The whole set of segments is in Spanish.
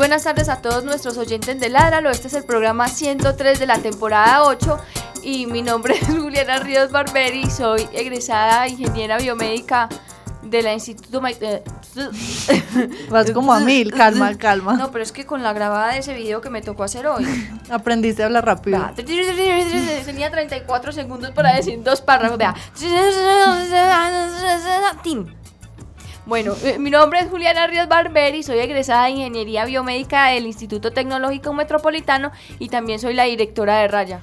Buenas tardes a todos nuestros oyentes de Ládralo. Este es el programa 103 de la temporada 8 y mi nombre es Juliana Ríos Barberi. Soy egresada ingeniera biomédica de la Instituto... Ma- eh, Vas como a mil, calma, calma. No, pero es que con la grabada de ese video que me tocó hacer hoy. Aprendiste a hablar rápido. Tenía 34 segundos para decir dos párrafos. Vea. Bueno, eh, mi nombre es Juliana Ríos Barberi, soy egresada de Ingeniería Biomédica del Instituto Tecnológico Metropolitano y también soy la directora de Raya.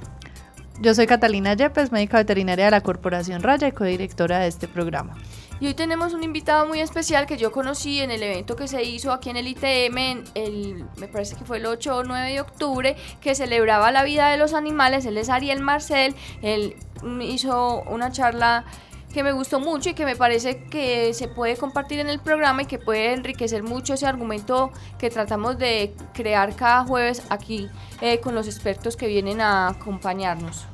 Yo soy Catalina Yepes, médica veterinaria de la Corporación Raya y codirectora de este programa. Y hoy tenemos un invitado muy especial que yo conocí en el evento que se hizo aquí en el ITM, en el, me parece que fue el 8 o 9 de octubre, que celebraba la vida de los animales. Él es Ariel Marcel, él hizo una charla que me gustó mucho y que me parece que se puede compartir en el programa y que puede enriquecer mucho ese argumento que tratamos de crear cada jueves aquí eh, con los expertos que vienen a acompañarnos.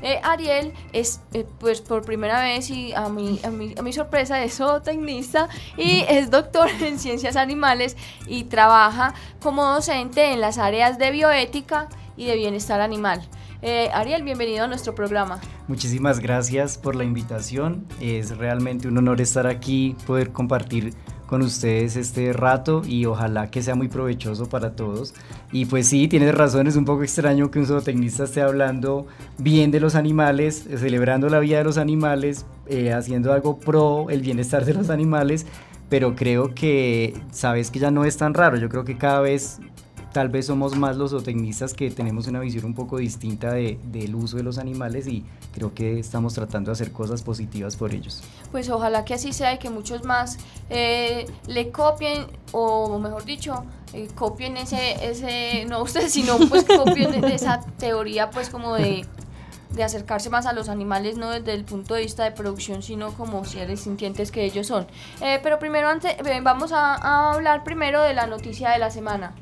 Eh, Ariel es, eh, pues por primera vez y a mi, a mi, a mi sorpresa es zootecnista y es doctor en ciencias animales y trabaja como docente en las áreas de bioética y de bienestar animal. Eh, Ariel, bienvenido a nuestro programa. Muchísimas gracias por la invitación. Es realmente un honor estar aquí, poder compartir con ustedes este rato y ojalá que sea muy provechoso para todos. Y pues sí, tienes razón, es un poco extraño que un zootecnista esté hablando bien de los animales, celebrando la vida de los animales, eh, haciendo algo pro el bienestar de los animales, pero creo que sabes que ya no es tan raro, yo creo que cada vez tal vez somos más los zootecnistas que tenemos una visión un poco distinta de- del uso de los animales y creo que estamos tratando de hacer cosas positivas por ellos. Pues ojalá que así sea y que muchos más eh, le copien o mejor dicho, eh, copien ese, ese, no ustedes, sino pues copien esa teoría pues como de, de acercarse más a los animales, no desde el punto de vista de producción, sino como seres sintientes que ellos son. Eh, pero primero, antes, vamos a hablar primero de la noticia de la semana.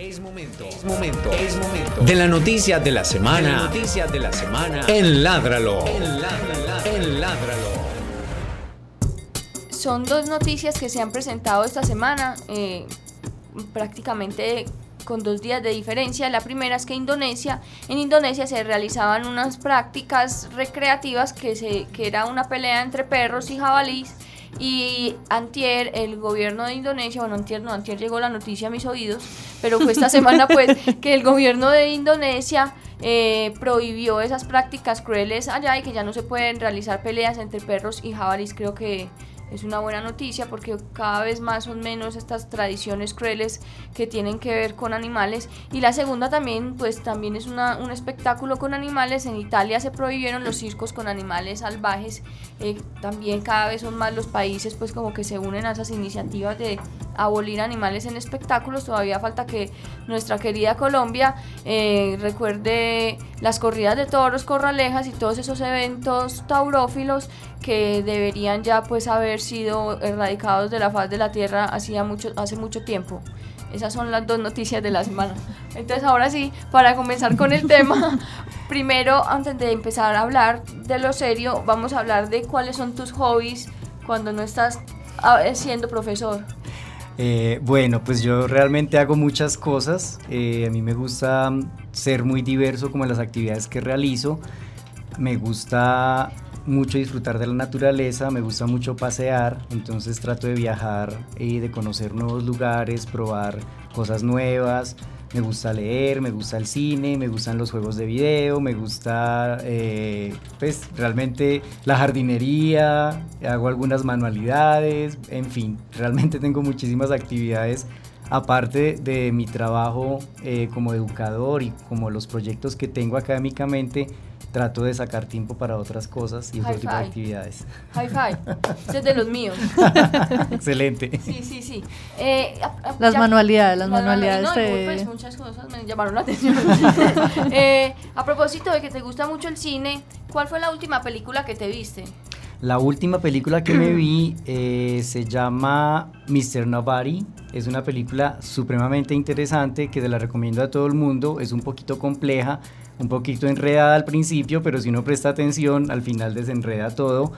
Es momento, es momento, es momento de la noticia de la semana. noticias de la semana en Ládralo. En Ládralo. En Ládralo. Son dos noticias que se han presentado esta semana, eh, prácticamente con dos días de diferencia. La primera es que Indonesia, en Indonesia se realizaban unas prácticas recreativas que, se, que era una pelea entre perros y jabalís. Y antier, el gobierno de Indonesia, bueno, antier no, antier llegó la noticia a mis oídos, pero fue esta semana pues que el gobierno de Indonesia eh, prohibió esas prácticas crueles allá y que ya no se pueden realizar peleas entre perros y jabalís. Creo que es una buena noticia porque cada vez más son menos estas tradiciones crueles que tienen que ver con animales. Y la segunda también, pues también es una- un espectáculo con animales. En Italia se prohibieron los circos con animales salvajes. Eh, también cada vez son más los países pues como que se unen a esas iniciativas de abolir animales en espectáculos. Todavía falta que nuestra querida Colombia eh, recuerde las corridas de toros, corralejas y todos esos eventos taurófilos que deberían ya pues haber sido erradicados de la faz de la tierra hacía mucho, hace mucho tiempo. Esas son las dos noticias de la semana. Entonces ahora sí, para comenzar con el tema, primero antes de empezar a hablar de lo serio, vamos a hablar de cuáles son tus hobbies cuando no estás ah, siendo profesor. Eh, bueno, pues yo realmente hago muchas cosas. Eh, a mí me gusta ser muy diverso como en las actividades que realizo. Me gusta mucho disfrutar de la naturaleza, me gusta mucho pasear, entonces trato de viajar y de conocer nuevos lugares, probar cosas nuevas. Me gusta leer, me gusta el cine, me gustan los juegos de video, me gusta eh, pues realmente la jardinería, hago algunas manualidades, en fin, realmente tengo muchísimas actividades aparte de mi trabajo eh, como educador y como los proyectos que tengo académicamente, trato de sacar tiempo para otras cosas y otro High tipo de actividades. High five. Ese es de los míos. Excelente. Sí, sí, sí. Eh, Las ya- manualidades, las Las manualidades No, de- pues muchas cosas me llamaron la atención. Eh, a propósito de que te gusta mucho el cine, ¿cuál fue la última película que te viste? La última película que me vi eh, se llama Mr. Nobody. Es una película supremamente interesante que se la recomiendo a todo el mundo. Es un poquito compleja, un poquito enredada al principio, pero si uno presta atención, al final desenreda todo.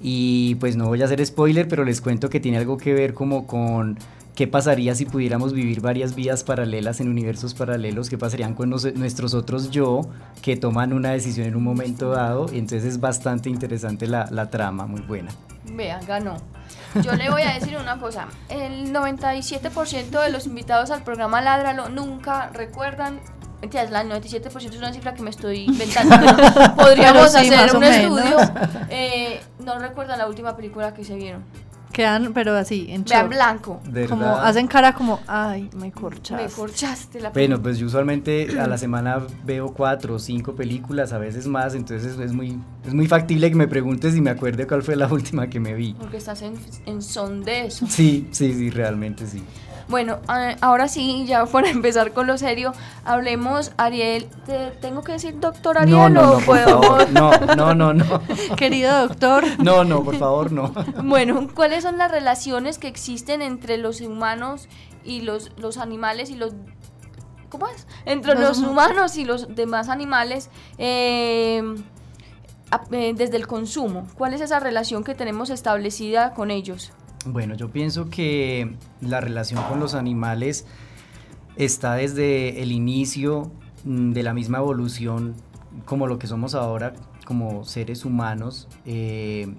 Y pues no voy a hacer spoiler, pero les cuento que tiene algo que ver como con qué pasaría si pudiéramos vivir varias vidas paralelas en universos paralelos, qué pasarían con nuestros otros yo que toman una decisión en un momento dado. Entonces es bastante interesante la, la trama, muy buena. Vea, ganó. Yo le voy a decir una cosa. El 97% de los invitados al programa Ládralo nunca recuerdan. Mentiras, la 97% es una cifra que me estoy inventando. pero Podríamos Pero sí, hacer un estudio. Eh, no recuerdan la última película que se vieron. Quedan, pero así, en Vean blanco. Como ¿Verdad? hacen cara como, ay, me corchaste. Me corchaste la Bueno, pues yo usualmente a la semana veo cuatro o cinco películas, a veces más, entonces es muy, es muy factible que me preguntes si me acuerdo cuál fue la última que me vi. Porque estás en, en son de eso. Sí, sí, sí, realmente sí. Bueno, ahora sí, ya para empezar con lo serio, hablemos, Ariel, ¿te tengo que decir doctor Ariel No, no, o no, por puedo- favor, no, no, no, no, Querido doctor, no, no, por favor, no. Bueno, ¿cuáles son las relaciones que existen entre los humanos y los, los animales y los... ¿Cómo es? Entre Los los, hum- humanos y los demás animales eh, a- eh, desde el consumo. ¿Cuál es esa relación que tenemos establecida con ellos? Bueno, yo pienso que la relación con los animales está desde el inicio mm, de la misma evolución como lo que somos ahora como seres humanos eh,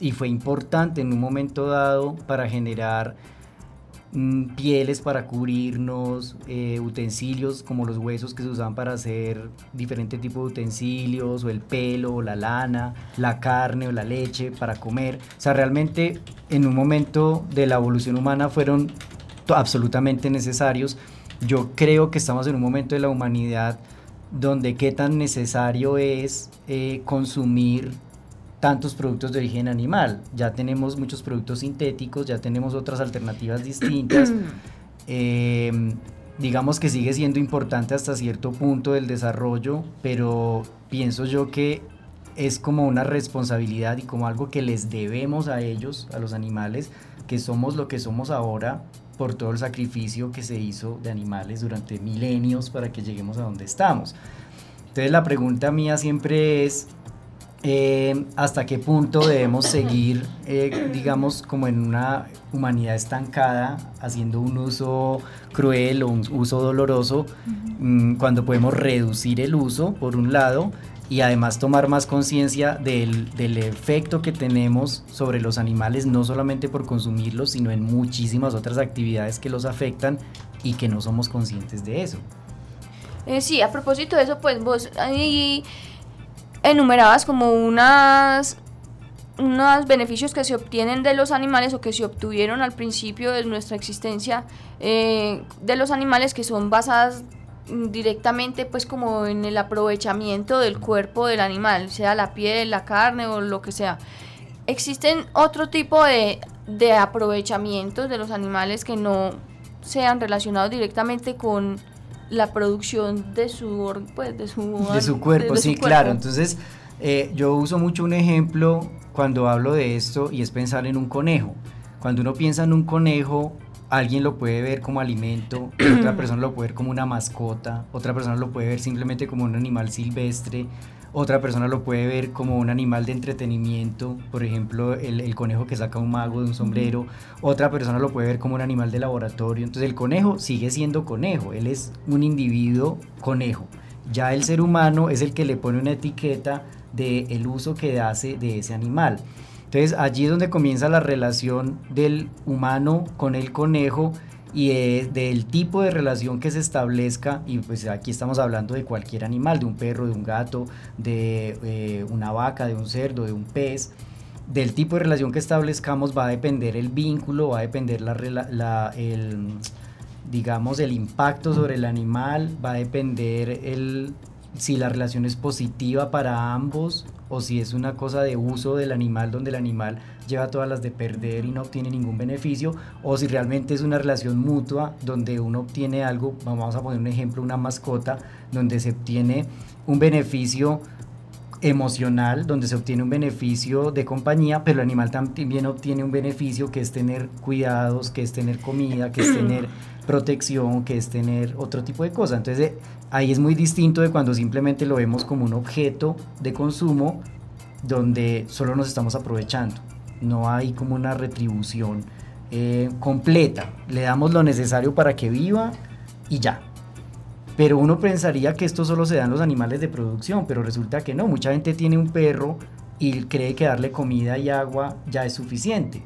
y fue importante en un momento dado para generar pieles para cubrirnos, eh, utensilios como los huesos que se usaban para hacer diferentes tipos de utensilios, o el pelo, o la lana, la carne o la leche para comer. O sea, realmente en un momento de la evolución humana fueron absolutamente necesarios. Yo creo que estamos en un momento de la humanidad donde qué tan necesario es eh, consumir tantos productos de origen animal. Ya tenemos muchos productos sintéticos, ya tenemos otras alternativas distintas. Eh, digamos que sigue siendo importante hasta cierto punto del desarrollo, pero pienso yo que es como una responsabilidad y como algo que les debemos a ellos, a los animales, que somos lo que somos ahora por todo el sacrificio que se hizo de animales durante milenios para que lleguemos a donde estamos. Entonces la pregunta mía siempre es, eh, ¿hasta qué punto debemos seguir, eh, digamos, como en una humanidad estancada, haciendo un uso cruel o un uso doloroso, mm, cuando podemos reducir el uso, por un lado, y además tomar más conciencia del, del efecto que tenemos sobre los animales, no solamente por consumirlos, sino en muchísimas otras actividades que los afectan y que no somos conscientes de eso. Eh, sí, a propósito de eso, pues vos ahí enumerabas como unas unos beneficios que se obtienen de los animales o que se obtuvieron al principio de nuestra existencia eh, de los animales que son basadas directamente pues como en el aprovechamiento del cuerpo del animal, sea la piel, la carne o lo que sea. Existen otro tipo de, de aprovechamientos de los animales que no sean relacionados directamente con la producción de su pues, de su, De su cuerpo, de- de sí, su claro. Entonces, eh, yo uso mucho un ejemplo cuando hablo de esto y es pensar en un conejo. Cuando uno piensa en un conejo, alguien lo puede ver como alimento, otra persona lo puede ver como una mascota, otra persona lo puede ver simplemente como un animal silvestre, otra persona lo puede ver como un animal de entretenimiento, por ejemplo, el, el conejo que saca un mago de un sombrero, otra persona lo puede ver como un animal de laboratorio. Entonces el conejo sigue siendo conejo, él es un individuo conejo. Ya el ser humano es el que le pone una etiqueta del el uso que hace de ese animal. Entonces allí es donde comienza la relación del humano con el conejo y de- del tipo de relación que se establezca, y pues aquí estamos hablando de cualquier animal, de un perro, de un gato, de eh, una vaca, de un cerdo, de un pez, del tipo de relación que establezcamos va a depender el vínculo, va a depender la, la- digamos, el impacto sobre el animal, va a depender el, si la relación es positiva para ambos o si es una cosa de uso del animal donde el animal lleva todas las de perder y no obtiene ningún beneficio o si realmente es una relación mutua donde uno obtiene algo, vamos a poner un ejemplo, una mascota, donde se obtiene un beneficio emocional, donde se obtiene un beneficio de compañía, pero el animal también obtiene un beneficio que es tener cuidados, que es tener comida, que es tener protección, que es tener otro tipo de cosas. Entonces ahí es muy distinto de cuando simplemente lo vemos como un objeto de consumo donde solo nos estamos aprovechando. No hay como una retribución eh, completa. Le damos lo necesario para que viva y ya. Pero uno pensaría que esto solo se da en los animales de producción, pero resulta que no. Mucha gente tiene un perro y cree que darle comida y agua ya es suficiente.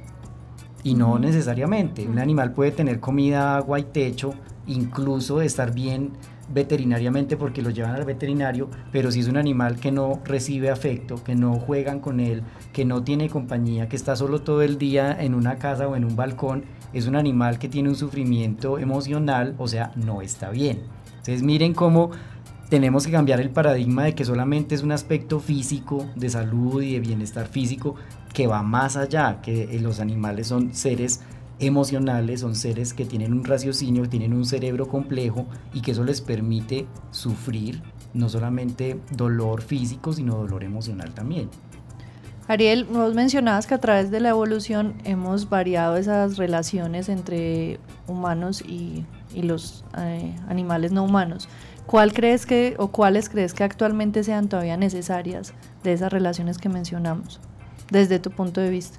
Y no necesariamente. Un animal puede tener comida, agua y techo, incluso estar bien veterinariamente porque lo llevan al veterinario, pero si es un animal que no recibe afecto, que no juegan con él, que no tiene compañía, que está solo todo el día en una casa o en un balcón, es un animal que tiene un sufrimiento emocional, o sea, no está bien. Entonces miren cómo tenemos que cambiar el paradigma de que solamente es un aspecto físico de salud y de bienestar físico que va más allá, que los animales son seres emocionales, son seres que tienen un raciocinio, tienen un cerebro complejo y que eso les permite sufrir no solamente dolor físico, sino dolor emocional también. Ariel, vos mencionabas que a través de la evolución hemos variado esas relaciones entre humanos y y los eh, animales no humanos. ¿Cuál crees que o cuáles crees que actualmente sean todavía necesarias de esas relaciones que mencionamos desde tu punto de vista?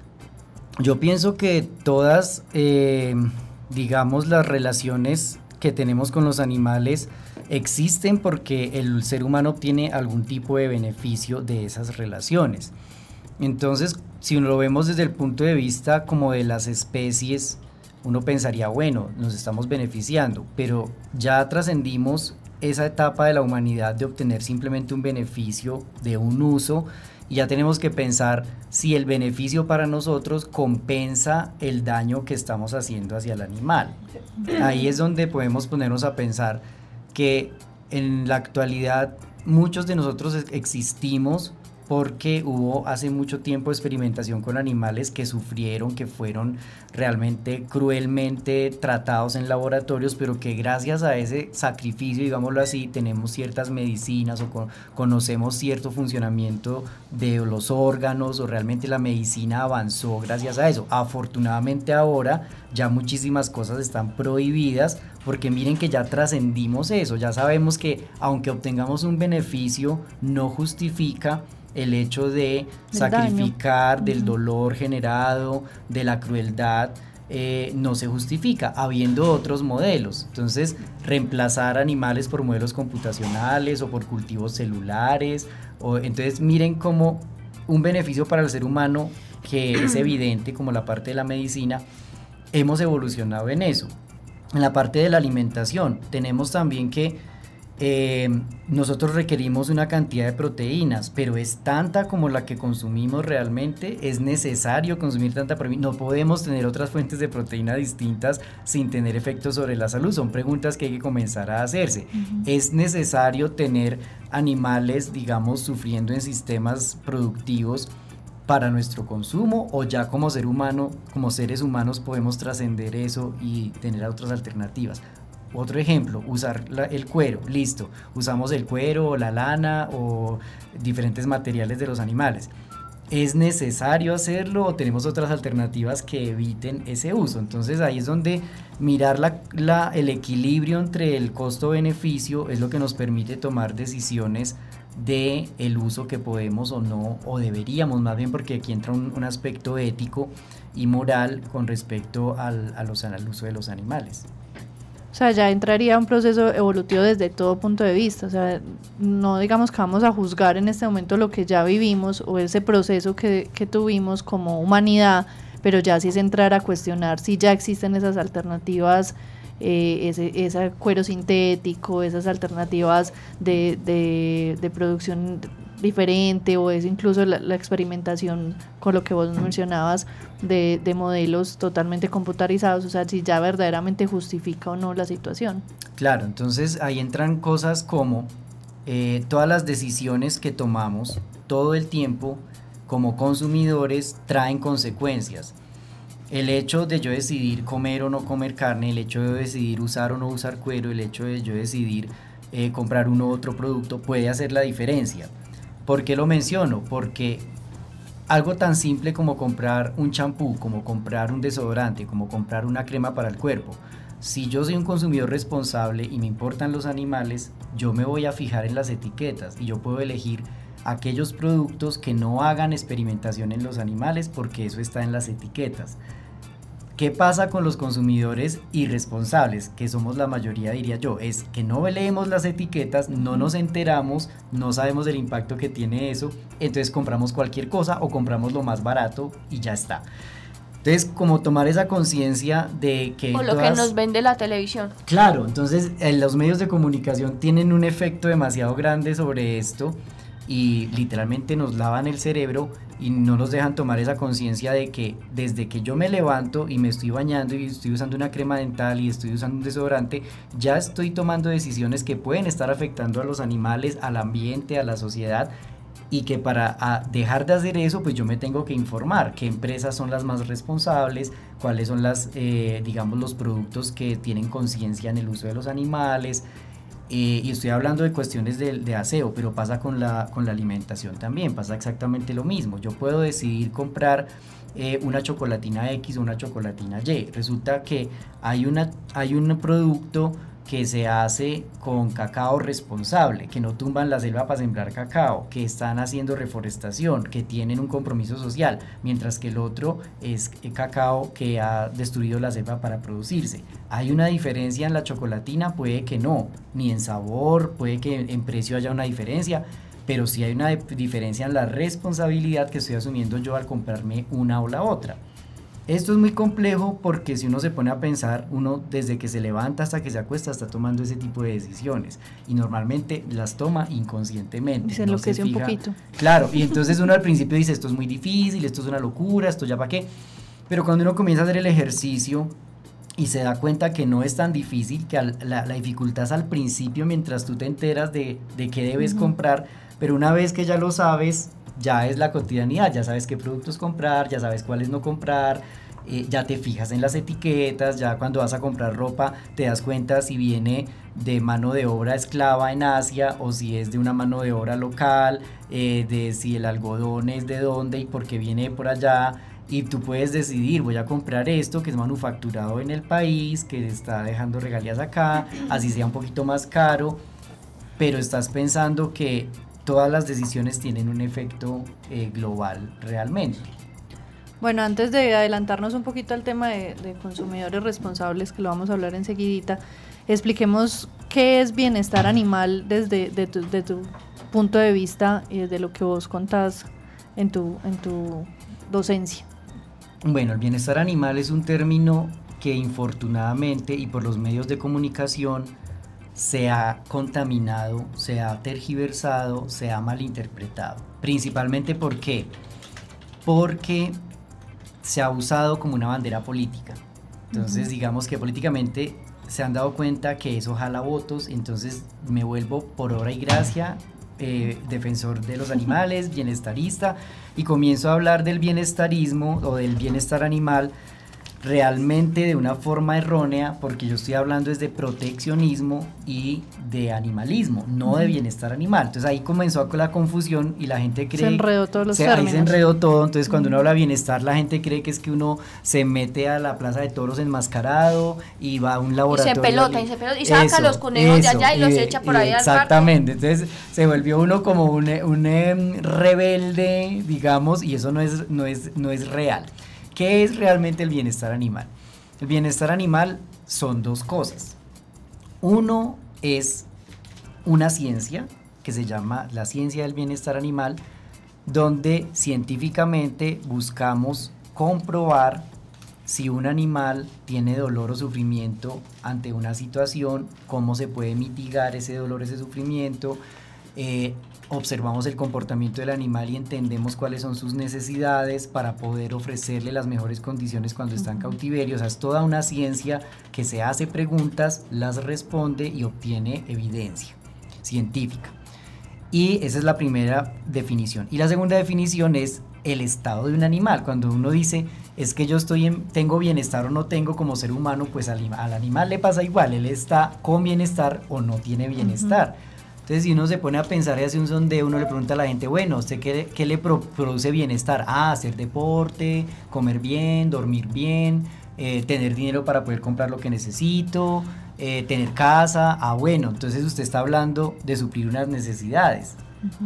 Yo pienso que todas, eh, digamos, las relaciones que tenemos con los animales existen porque el ser humano obtiene algún tipo de beneficio de esas relaciones. Entonces, si lo vemos desde el punto de vista como de las especies, uno pensaría, bueno, nos estamos beneficiando, pero ya trascendimos esa etapa de la humanidad de obtener simplemente un beneficio de un uso y ya tenemos que pensar si el beneficio para nosotros compensa el daño que estamos haciendo hacia el animal. Ahí es donde podemos ponernos a pensar que en la actualidad muchos de nosotros existimos porque hubo hace mucho tiempo experimentación con animales que sufrieron, que fueron realmente cruelmente tratados en laboratorios, pero que gracias a ese sacrificio, digámoslo así, tenemos ciertas medicinas o conocemos cierto funcionamiento de los órganos o realmente la medicina avanzó gracias a eso. Afortunadamente ahora ya muchísimas cosas están prohibidas porque miren que ya trascendimos eso, ya sabemos que aunque obtengamos un beneficio no justifica el hecho de sacrificar, del dolor generado, de la crueldad, eh, no se justifica, habiendo otros modelos. Entonces, reemplazar animales por modelos computacionales o por cultivos celulares. O, entonces, miren cómo un beneficio para el ser humano que es evidente, como la parte de la medicina, hemos evolucionado en eso. En la parte de la alimentación, tenemos también que eh, nosotros requerimos una cantidad de proteínas, pero es tanta como la que consumimos realmente. Es necesario consumir tanta proteína. No podemos tener otras fuentes de proteína distintas sin tener efectos sobre la salud. Son preguntas que hay que comenzar a hacerse. Es necesario tener animales, digamos, sufriendo en sistemas productivos para nuestro consumo o ya como ser humano, como seres humanos podemos trascender eso y tener otras alternativas. Otro ejemplo, usar el cuero, listo. Usamos el cuero o la lana o diferentes materiales de los animales. ¿Es necesario hacerlo o tenemos otras alternativas que eviten ese uso? Entonces ahí es donde mirar la, el equilibrio entre el costo-beneficio es lo que nos permite tomar decisiones de el uso que podemos o no, o deberíamos más bien, porque aquí entra un, aspecto ético y moral con respecto al, al uso de los animales. O sea, ya entraría un proceso evolutivo desde todo punto de vista. O sea, no digamos que vamos a juzgar en este momento lo que ya vivimos o ese proceso que, que tuvimos como humanidad, pero ya sí es entrar a cuestionar si ya existen esas alternativas, eh, ese, cuero sintético, esas alternativas de, de producción diferente o es incluso la, experimentación con lo que vos mencionabas de, modelos totalmente computarizados, o sea, si ya verdaderamente justifica o no la situación. Claro, entonces ahí entran cosas como eh, todas las decisiones que tomamos todo el tiempo como consumidores traen consecuencias. El hecho de yo decidir comer o no comer carne, el hecho de decidir usar o no usar cuero, el hecho de yo decidir eh, comprar uno u otro producto puede hacer la diferencia. ¿Por qué lo menciono? Porque algo tan simple como comprar un champú, como comprar un desodorante, como comprar una crema para el cuerpo, si yo soy un consumidor responsable y me importan los animales, yo me voy a fijar en las etiquetas y yo puedo elegir aquellos productos que no hagan experimentación en los animales porque eso está en las etiquetas. ¿Qué pasa con los consumidores irresponsables? Que somos la mayoría, diría yo. Es que no leemos las etiquetas, no nos enteramos, no sabemos del impacto que tiene eso, entonces compramos cualquier cosa o compramos lo más barato y ya está. Entonces, como tomar esa conciencia de que... O lo que nos vende la televisión. Claro, entonces eh, los medios de comunicación tienen un efecto demasiado grande sobre esto y literalmente nos lavan el cerebro y no nos dejan tomar esa conciencia de que desde que yo me levanto y me estoy bañando y estoy usando una crema dental y estoy usando un desodorante, ya estoy tomando decisiones que pueden estar afectando a los animales, al ambiente, a la sociedad y que para dejar de hacer eso, pues yo me tengo que informar qué empresas son las más responsables, cuáles son las, eh, digamos, los productos que tienen conciencia en el uso de los animales, y estoy hablando de cuestiones de, aseo, pero pasa con la, con la alimentación también, pasa exactamente lo mismo. Yo puedo decidir comprar eh, una chocolatina X o una chocolatina Y. Resulta que hay, una, hay un producto que se hace con cacao responsable, que no tumban la selva para sembrar cacao, que están haciendo reforestación, que tienen un compromiso social, mientras que el otro es cacao que ha destruido la selva para producirse. ¿Hay una diferencia en la chocolatina? Puede que no, ni en sabor, puede que en precio haya una diferencia, pero sí hay una diferencia en la responsabilidad que estoy asumiendo yo al comprarme una o la otra. Esto es muy complejo porque si uno se pone a pensar, uno desde que se levanta hasta que se acuesta está tomando ese tipo de decisiones y normalmente las toma inconscientemente. Se enloquece un poquito. Claro, y entonces uno al principio dice esto es muy difícil, esto es una locura, esto ya para qué. Pero cuando uno comienza a hacer el ejercicio y se da cuenta que no es tan difícil, que la, dificultad es al principio mientras tú te enteras de, de qué debes comprar, pero una vez que ya lo sabes, ya es la cotidianidad, ya sabes qué productos comprar, ya sabes cuáles no comprar, eh, ya te fijas en las etiquetas, ya cuando vas a comprar ropa te das cuenta si viene de mano de obra esclava en Asia o si es de una mano de obra local, eh, de si el algodón es de dónde y por qué viene por allá. Y tú puedes decidir, voy a comprar esto que es manufacturado en el país, que está dejando regalías acá, así sea un poquito más caro, pero estás pensando que todas las decisiones tienen un efecto eh, global realmente. Bueno, antes de adelantarnos un poquito al tema de, consumidores responsables, que lo vamos a hablar enseguidita, expliquemos qué es bienestar animal desde de tu, tu, punto de vista y desde lo que vos contás en tu, en tu docencia. Bueno, el bienestar animal es un término que infortunadamente y por los medios de comunicación se ha contaminado, se ha tergiversado, se ha malinterpretado. Principalmente ¿por qué? Porque se ha usado como una bandera política. Entonces, digamos que políticamente se han dado cuenta que eso jala votos, entonces me vuelvo por obra y gracia eh, defensor de los animales, bienestarista, y comienzo a hablar del bienestarismo o del bienestar animal realmente de una forma errónea, porque yo estoy hablando es de proteccionismo y de animalismo, no de bienestar animal. Entonces ahí comenzó la confusión y la gente cree... Se enredó todos los se, Ahí se enredó todo, entonces cuando uno habla de bienestar la gente cree que es que uno se mete a la plaza de toros enmascarado y va a un laboratorio... Y se pelota, y se pelota, y saca los conejos de allá y, los echa por ahí Exactamente, entonces se volvió uno como un, un em, rebelde, digamos, y eso no es, no es, no es real. ¿Qué es realmente el bienestar animal? El bienestar animal son dos cosas. Uno es una ciencia que se llama la ciencia del bienestar animal, donde científicamente buscamos comprobar si un animal tiene dolor o sufrimiento ante una situación, cómo se puede mitigar ese dolor, ese sufrimiento, eh, observamos el comportamiento del animal y entendemos cuáles son sus necesidades para poder ofrecerle las mejores condiciones cuando está en cautiverio. O sea, es toda una ciencia que se hace preguntas, las responde y obtiene evidencia científica. Y esa es la primera definición. Y la segunda definición es el estado de un animal. Cuando uno dice, es que yo estoy en, tengo bienestar o no tengo como ser humano, pues al, animal le pasa igual, él está con bienestar o no tiene bienestar. Entonces, si uno se pone a pensar y hace un sondeo, uno le pregunta a la gente, bueno, ¿usted qué, qué le produce bienestar? Ah, hacer deporte, comer bien, dormir bien, eh, tener dinero para poder comprar lo que necesito, eh, tener casa. Ah, bueno, entonces usted está hablando de suplir unas necesidades.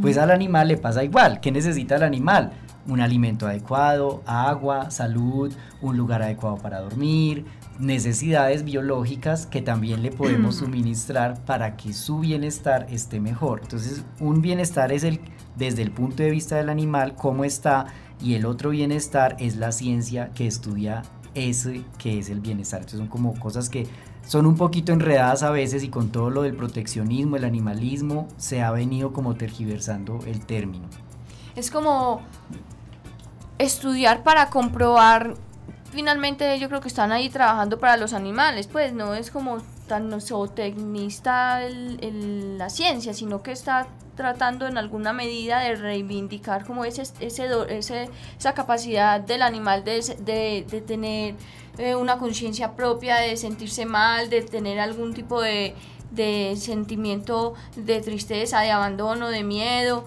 Pues al animal le pasa igual. ¿Qué necesita el animal? Un alimento adecuado, agua, salud, un lugar adecuado para dormir, necesidades biológicas que también le podemos suministrar para que su bienestar esté mejor. Entonces, un bienestar es el desde el punto de vista del animal cómo está y el otro bienestar es la ciencia que estudia ese que es el bienestar. Entonces, son como cosas que son un poquito enredadas a veces y con todo lo del proteccionismo, el animalismo, se ha venido como tergiversando el término. Es como estudiar para comprobar, finalmente yo creo que están ahí trabajando para los animales, pues no es como tan zootecnista la ciencia, sino que está tratando en alguna medida de reivindicar como ese, ese, ese esa capacidad del animal de, de, tener eh, una conciencia propia, de sentirse mal, de tener algún tipo de, de sentimiento de tristeza, de abandono, de miedo,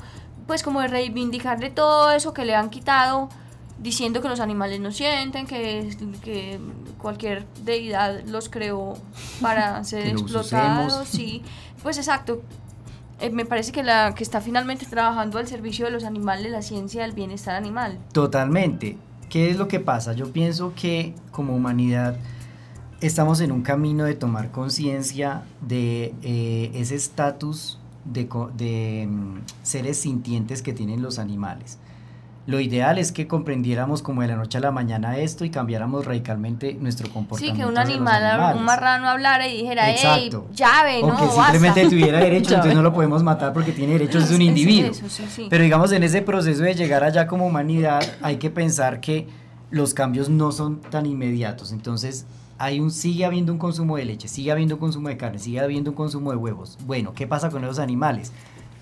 pues como de reivindicarle todo eso que le han quitado, diciendo que los animales no sienten, que, que cualquier deidad los creó para ser explotados, sí, pues exacto. Eh, me parece que la que está finalmente trabajando al servicio de los animales, la ciencia del bienestar animal. Totalmente. ¿Qué es lo que pasa? Yo pienso que como humanidad estamos en un camino de tomar conciencia de eh, ese estatus de, de mm, seres sintientes que tienen los animales. Lo ideal es que comprendiéramos como de la noche a la mañana esto y cambiáramos radicalmente nuestro comportamiento. Sí, que un animal, un marrano hablara y dijera, hey, llave, no, O que simplemente tuviera derechos, entonces no lo podemos matar porque tiene derechos, es un individuo. Pero digamos, en ese proceso de llegar allá como humanidad, hay que pensar que los cambios no son tan inmediatos. Entonces, hay un, sigue habiendo un consumo de leche, sigue habiendo un consumo de carne, sigue habiendo un consumo de huevos. Bueno, ¿qué pasa con los animales?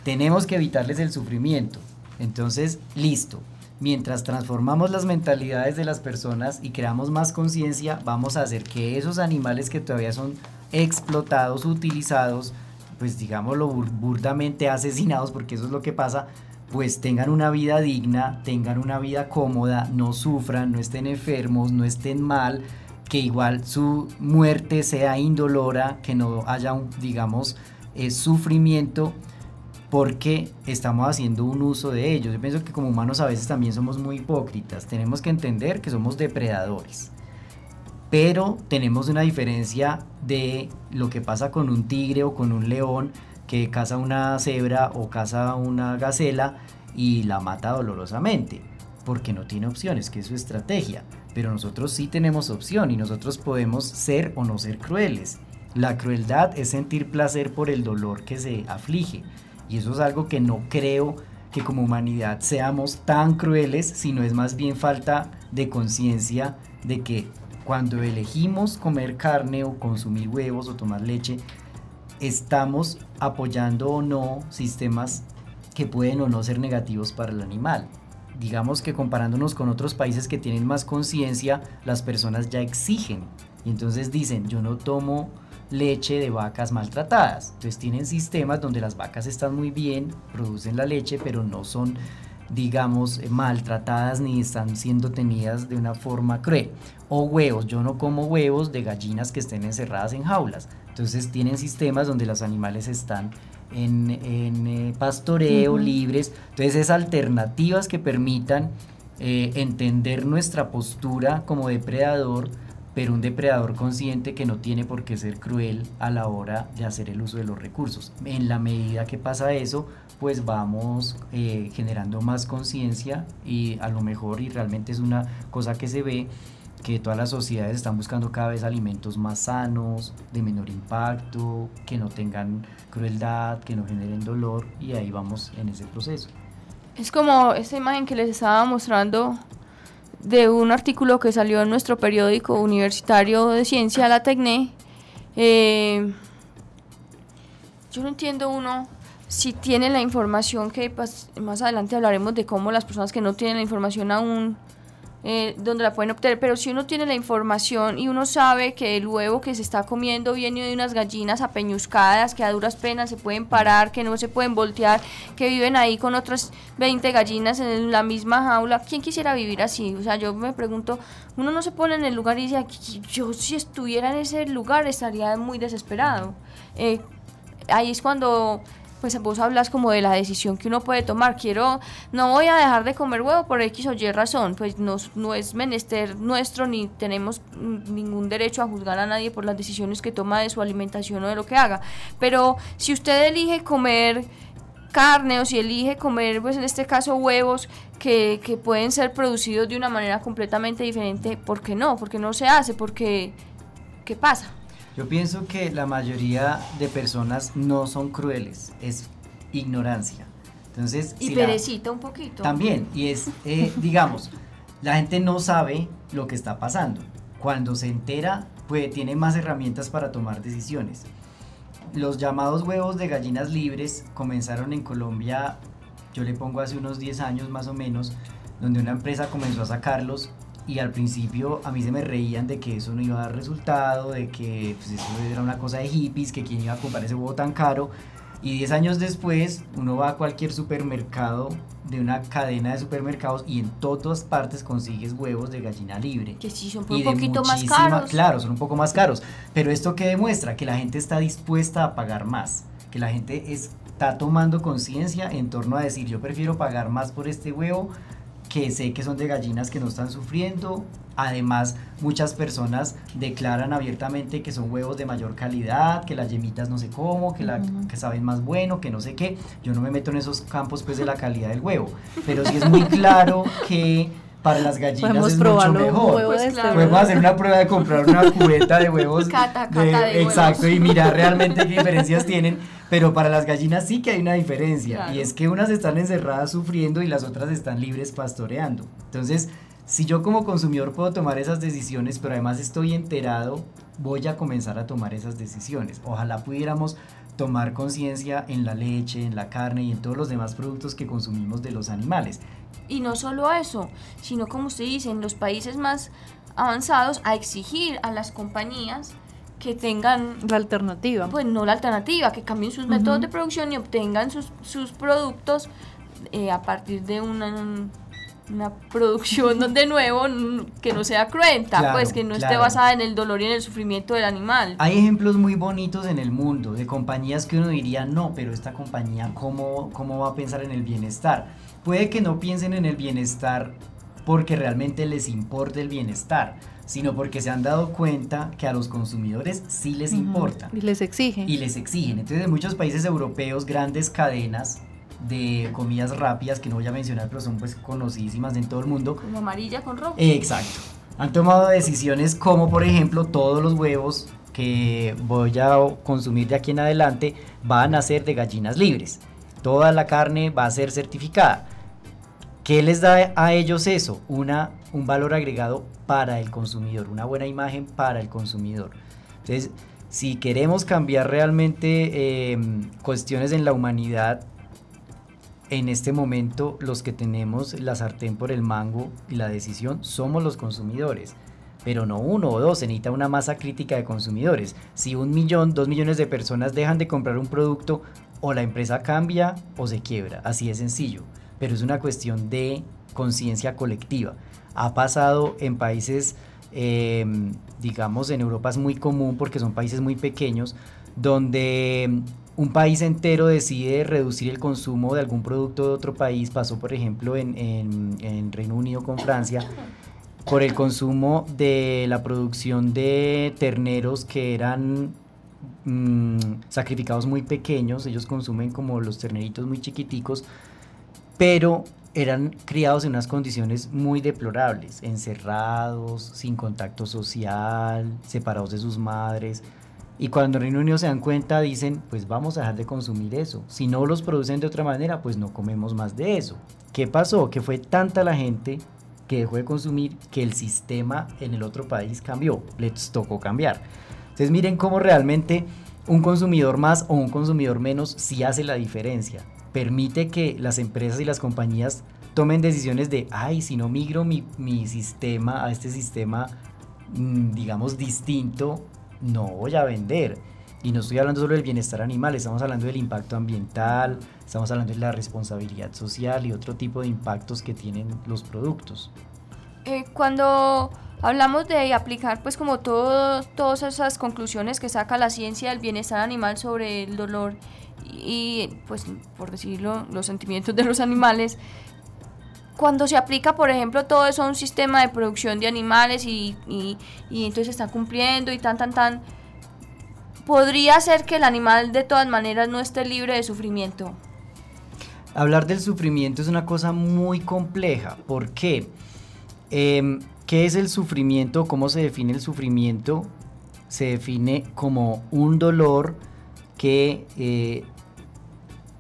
Tenemos que evitarles el sufrimiento. Entonces, listo, mientras transformamos las mentalidades de las personas y creamos más conciencia, vamos a hacer que esos animales que todavía son explotados, utilizados, pues digámoslo burdamente asesinados, porque eso es lo que pasa, pues tengan una vida digna, tengan una vida cómoda, no sufran, no estén enfermos, no estén mal, que igual su muerte sea indolora, que no haya un, digamos, eh, sufrimiento porque estamos haciendo un uso de ellos. Yo pienso que como humanos a veces también somos muy hipócritas. Tenemos que entender que somos depredadores. Pero tenemos una diferencia de lo que pasa con un tigre o con un león que caza una cebra o caza una gacela y la mata dolorosamente, porque no tiene opciones, que es su estrategia. Pero nosotros sí tenemos opción y nosotros podemos ser o no ser crueles. La crueldad es sentir placer por el dolor que se aflige. Y eso es algo que no creo que como humanidad seamos tan crueles, sino es más bien falta de conciencia de que cuando elegimos comer carne o consumir huevos o tomar leche, estamos apoyando o no sistemas que pueden o no ser negativos para el animal. Digamos que comparándonos con otros países que tienen más conciencia, las personas ya exigen. Y entonces dicen, yo no tomo leche de vacas maltratadas. Entonces tienen sistemas donde las vacas están muy bien, producen la leche, pero no son digamos, maltratadas ni están siendo tenidas de una forma cruel. O huevos, yo no como huevos de gallinas que estén encerradas en jaulas. Entonces tienen sistemas donde los animales están en, eh, pastoreo, libres. Entonces es alternativas que permitan eh, entender nuestra postura como depredador pero un depredador consciente que no tiene por qué ser cruel a la hora de hacer el uso de los recursos. En la medida que pasa eso, pues vamos eh, generando más conciencia y a lo mejor, y realmente es una cosa que se ve, que todas las sociedades están buscando cada vez alimentos más sanos, de menor impacto, que no tengan crueldad, que no generen dolor, y ahí vamos en ese proceso. Es como esa imagen que les estaba mostrando de un artículo que salió en nuestro periódico universitario de ciencia, la Tecne. Eh, yo no entiendo uno si tienen la información que más adelante hablaremos de cómo las personas que no tienen la información aún eh, donde la pueden obtener, pero si uno tiene la información y uno sabe que el huevo que se está comiendo viene de unas gallinas apeñuscadas que a duras penas se pueden parar, que no se pueden voltear, que viven ahí con otras 20 gallinas en la misma jaula, ¿quién quisiera vivir así? O sea, yo me pregunto, uno no se pone en el lugar y dice, yo si estuviera en ese lugar estaría muy desesperado. Eh, ahí es cuando pues vos hablas como de la decisión que uno puede tomar. Quiero, no voy a dejar de comer huevo por X o Y razón, pues no, es menester nuestro ni tenemos ningún derecho a juzgar a nadie por las decisiones que toma de su alimentación o de lo que haga. Pero si usted elige comer carne o si elige comer, pues en este caso huevos que, que pueden ser producidos de una manera completamente diferente, ¿por qué no? Porque no se hace, porque ¿qué pasa? Yo pienso que la mayoría de personas no son crueles, es ignorancia. Entonces, y perecita un poquito. También, y es, eh, digamos, la gente no sabe lo que está pasando. Cuando se entera, pues tiene más herramientas para tomar decisiones. Los llamados huevos de gallinas libres comenzaron en Colombia, yo le pongo hace unos 10 años más o menos, donde una empresa comenzó a sacarlos y al principio a mí se me reían de que eso no iba a dar resultado, de que pues, eso era una cosa de hippies, que quién iba a comprar ese huevo tan caro. Y 10 años después uno va a cualquier supermercado de una cadena de supermercados y en todas partes consigues huevos de gallina libre. Que sí, son un poquito más caros. Claro, son un poco más caros. Pero esto que demuestra que la gente está dispuesta a pagar más, que la gente está tomando conciencia en torno a decir yo prefiero pagar más por este huevo que sé que son de gallinas que no están sufriendo. Además, muchas personas declaran abiertamente que son huevos de mayor calidad, que las yemitas no sé cómo, que, la, que saben más bueno, que no sé qué. Yo no me meto en esos campos pues de la calidad del huevo, pero sí es muy claro que para las gallinas es mucho mejor. Pues Podemos hacer una prueba de comprar una cubeta de huevos. Cata, de, exacto, y mirar realmente qué diferencias tienen. Pero para las gallinas sí que hay una diferencia. Y es que unas están encerradas sufriendo y las otras están libres pastoreando. Entonces, si yo como consumidor puedo tomar esas decisiones, pero además estoy enterado, voy a comenzar a tomar esas decisiones. Ojalá pudiéramos tomar conciencia en la leche, en la carne y en todos los demás productos que consumimos de los animales. Y no solo eso, sino como usted dice, en los países más avanzados a exigir a las compañías que tengan la alternativa. Pues no la alternativa, que cambien sus métodos de producción y obtengan sus, sus productos eh, a partir de una, una producción de nuevo que no sea cruenta, pues que no esté basada en el dolor y en el sufrimiento del animal. Hay ejemplos muy bonitos en el mundo de compañías que uno diría, no, pero esta compañía, ¿cómo, cómo va a pensar en el bienestar? Puede que no piensen en el bienestar porque realmente les importa el bienestar, sino porque se han dado cuenta que a los consumidores sí les importa. Y les exigen. Y les exigen. Entonces en muchos países europeos grandes cadenas de comidas rápidas, que no voy a mencionar, pero son pues conocidísimas en todo el mundo. Como amarilla con rojo. exacto. Han tomado decisiones como por ejemplo todos los huevos que voy a consumir de aquí en adelante van a ser de gallinas libres. Toda la carne va a ser certificada. ¿Qué les da a ellos eso? Una, un valor agregado para el consumidor, una buena imagen para el consumidor. Entonces, si queremos cambiar realmente em, cuestiones en la humanidad, en este momento los que tenemos la sartén por el mango y la decisión somos los consumidores. Pero no uno o dos, se necesita una masa crítica de consumidores. Si un millón, dos millones de personas dejan de comprar un producto, o la empresa cambia o se quiebra, así de sencillo pero es una cuestión de conciencia colectiva. Ha pasado en países, em, digamos, en Europa es muy común porque son países muy pequeños, donde un país entero decide reducir el consumo de algún producto de otro país, pasó por ejemplo en, en, Reino Unido con Francia, por el consumo de la producción de terneros que eran mm, sacrificados muy pequeños, ellos consumen como los terneritos muy chiquiticos, pero eran criados en unas condiciones muy deplorables, encerrados, sin contacto social, separados de sus madres. Y cuando Reino Unido se dan cuenta, dicen, pues vamos a dejar de consumir eso. Si no los producen de otra manera, pues no comemos más de eso. ¿Qué pasó? Que fue tanta la gente que dejó de consumir que el sistema en el otro país cambió, les tocó cambiar. Entonces miren cómo realmente un consumidor más o un consumidor menos sí hace la diferencia. Permite que las empresas y las compañías tomen decisiones de, ay, si no migro mi, mi sistema a este sistema, mm, digamos, distinto, no voy a vender. Y no estoy hablando solo del bienestar animal, estamos hablando del impacto ambiental, estamos hablando de la responsabilidad social y otro tipo de impactos que tienen los productos. Eh, cuando hablamos de aplicar pues como todo, todas esas conclusiones que saca la ciencia del bienestar animal sobre el dolor y pues por decirlo los sentimientos de los animales cuando se aplica por ejemplo todo eso a un sistema de producción de animales y, y, y entonces está cumpliendo y tan tan tan podría ser que el animal de todas maneras no esté libre de sufrimiento. Hablar del sufrimiento es una cosa muy compleja. ¿Por qué? Em, ¿Qué es el sufrimiento? ¿Cómo se define el sufrimiento? Se define como un dolor que eh,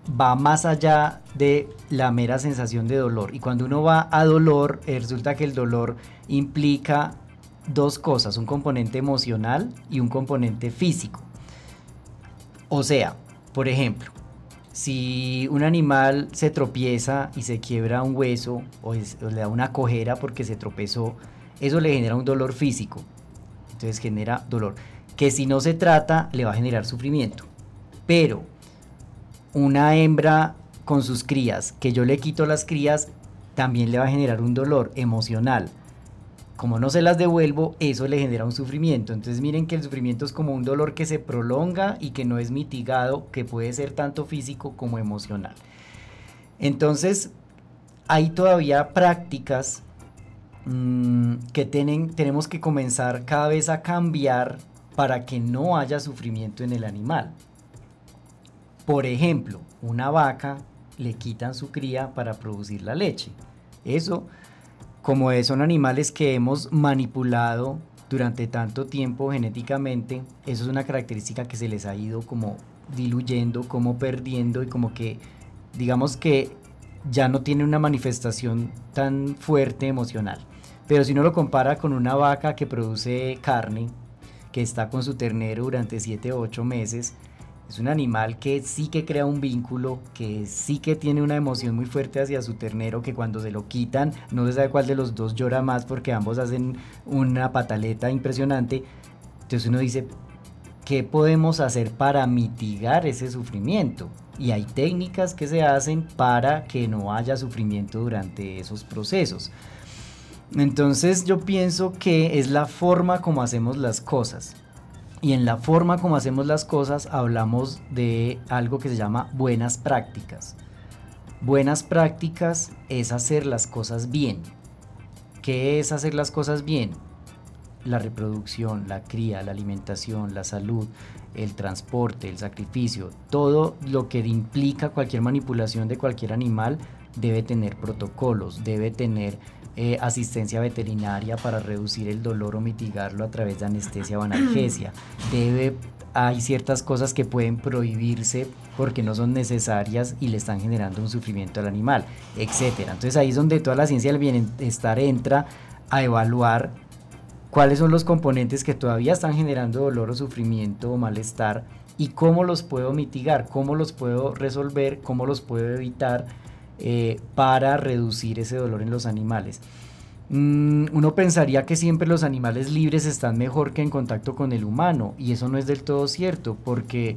va más allá de la mera sensación de dolor. Y cuando uno va a dolor, eh, resulta que el dolor implica dos cosas, un componente emocional y un componente físico. O sea, por ejemplo, si un animal se tropieza y se quiebra un hueso o, le da una cojera porque se tropezó, eso le genera un dolor físico. Entonces genera dolor. Que si no se trata, le va a generar sufrimiento. Pero una hembra con sus crías, que yo le quito las crías, también le va a generar un dolor emocional como no se las devuelvo, eso le genera un sufrimiento. Entonces miren que el sufrimiento es como un dolor que se prolonga y que no es mitigado, que puede ser tanto físico como emocional. Entonces, hay todavía prácticas mm, que tienen, tenemos que comenzar cada vez a cambiar para que no haya sufrimiento en el animal. Por ejemplo, una vaca le quitan su cría para producir la leche. Eso como son animales que hemos manipulado durante tanto tiempo genéticamente, eso es una característica que se les ha ido como diluyendo, como perdiendo y como que digamos que ya no tiene una manifestación tan fuerte emocional. Pero si uno lo compara con una vaca que produce carne, que está con su ternero durante 7 o 8 meses, es un animal que sí que crea un vínculo, que sí que tiene una emoción muy fuerte hacia su ternero, que cuando se lo quitan no se sabe cuál de los dos llora más porque ambos hacen una pataleta impresionante. Entonces uno dice, ¿qué podemos hacer para mitigar ese sufrimiento? Y hay técnicas que se hacen para que no haya sufrimiento durante esos procesos. Entonces yo pienso que es la forma como hacemos las cosas. Y en la forma como hacemos las cosas hablamos de algo que se llama buenas prácticas. Buenas prácticas es hacer las cosas bien. ¿Qué es hacer las cosas bien? La reproducción, la cría, la alimentación, la salud, el transporte, el sacrificio, todo lo que implica cualquier manipulación de cualquier animal debe tener protocolos, debe tener eh, asistencia veterinaria para reducir el dolor o mitigarlo a través de anestesia o analgesia. Debe, hay ciertas cosas que pueden prohibirse porque no son necesarias y le están generando un sufrimiento al animal, etcétera. Entonces ahí es donde toda la ciencia del bienestar entra a evaluar cuáles son los componentes que todavía están generando dolor o sufrimiento o malestar y cómo los puedo mitigar, cómo los puedo resolver, cómo los puedo evitar eh, para reducir ese dolor en los animales. Mm, uno pensaría que siempre los animales libres están mejor que en contacto con el humano y eso no es del todo cierto porque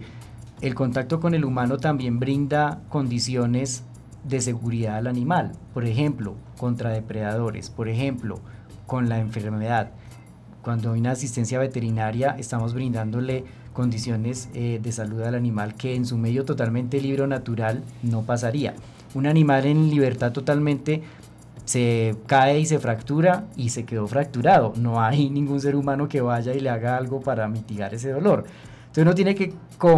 el contacto con el humano también brinda condiciones de seguridad al animal, por ejemplo, contra depredadores, por ejemplo, con la enfermedad. Cuando hay una asistencia veterinaria estamos brindándole condiciones eh, de salud al animal que en su medio totalmente libre natural no pasaría un animal en libertad totalmente se cae y se fractura y se quedó fracturado. No hay ningún ser humano que vaya y le haga algo para mitigar ese dolor. Entonces uno tiene que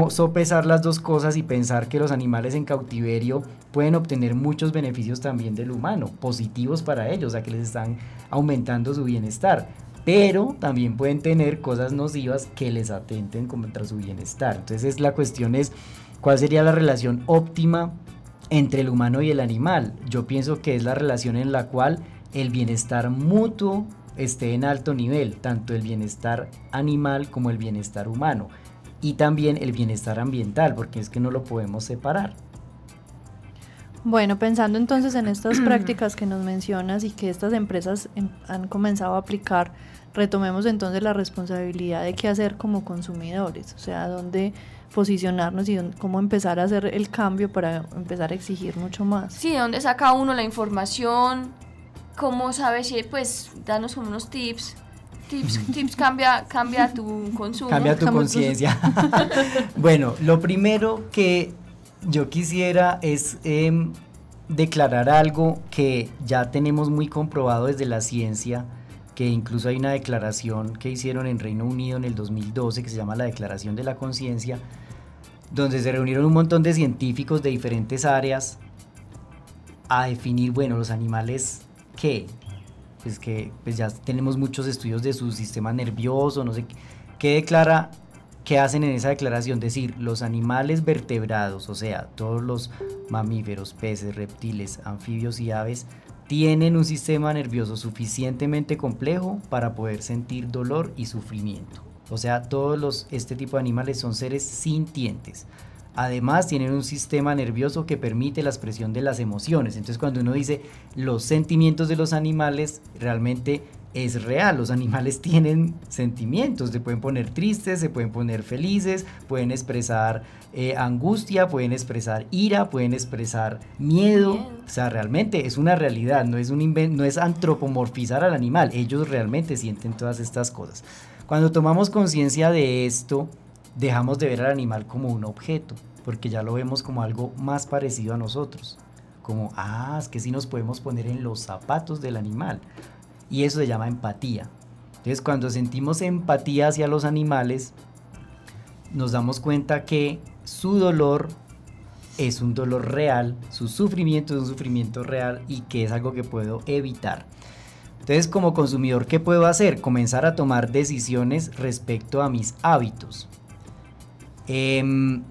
sopesar las dos cosas y pensar que los animales en cautiverio pueden obtener muchos beneficios también del humano, positivos para ellos, a que les están aumentando su bienestar. Pero también pueden tener cosas nocivas que les atenten contra su bienestar. Entonces la cuestión es cuál sería la relación óptima entre el humano y el animal. Yo pienso que es la relación en la cual el bienestar mutuo esté en alto nivel, tanto el bienestar animal como el bienestar humano. y también el bienestar ambiental, porque es que no lo podemos separar. Bueno, pensando entonces en estas prácticas que nos mencionas y que estas empresas em, han comenzado a aplicar, retomemos entonces la responsabilidad de qué hacer como consumidores, o sea, dónde posicionarnos y cómo empezar a hacer el cambio para empezar a exigir mucho más. Sí, dónde saca uno la información, cómo sabe si, pues, danos unos tips. Tips, tips cambia, cambia tu consumo. Cambia tu conciencia. bueno, lo primero que yo quisiera es em, declarar algo que ya tenemos muy comprobado desde la ciencia, que incluso hay una declaración que hicieron en Reino Unido en el 2012 que se llama la Declaración de la Conciencia, donde se reunieron un montón de científicos de diferentes áreas a definir, bueno, los animales qué, pues que pues ya tenemos muchos estudios de su sistema nervioso, no sé qué, qué declara ¿Qué hacen en esa declaración? Decir, los animales vertebrados, o sea, todos los mamíferos, peces, reptiles, anfibios y aves, tienen un sistema nervioso suficientemente complejo para poder sentir dolor y sufrimiento. O sea, todos los, este tipo de animales son seres sintientes. Además, tienen un sistema nervioso que permite la expresión de las emociones. Entonces, cuando uno dice los sentimientos de los animales, realmente es real, los animales tienen sentimientos, se pueden poner tristes, se pueden poner felices, pueden expresar eh, angustia, pueden expresar ira, pueden expresar miedo. O sea, realmente es una realidad, no es, un no es antropomorfizar al animal, ellos realmente sienten todas estas cosas. Cuando tomamos conciencia de esto, dejamos de ver al animal como un objeto, porque ya lo vemos como algo más parecido a nosotros. Como, ah, es que sí nos podemos poner en los zapatos del animal y eso se llama empatía. Entonces cuando sentimos empatía hacia los animales, nos damos cuenta que su dolor es un dolor real, su sufrimiento es un sufrimiento real y que es algo que puedo evitar. Entonces como consumidor, ¿qué puedo hacer? Comenzar a tomar decisiones respecto a mis hábitos. Em,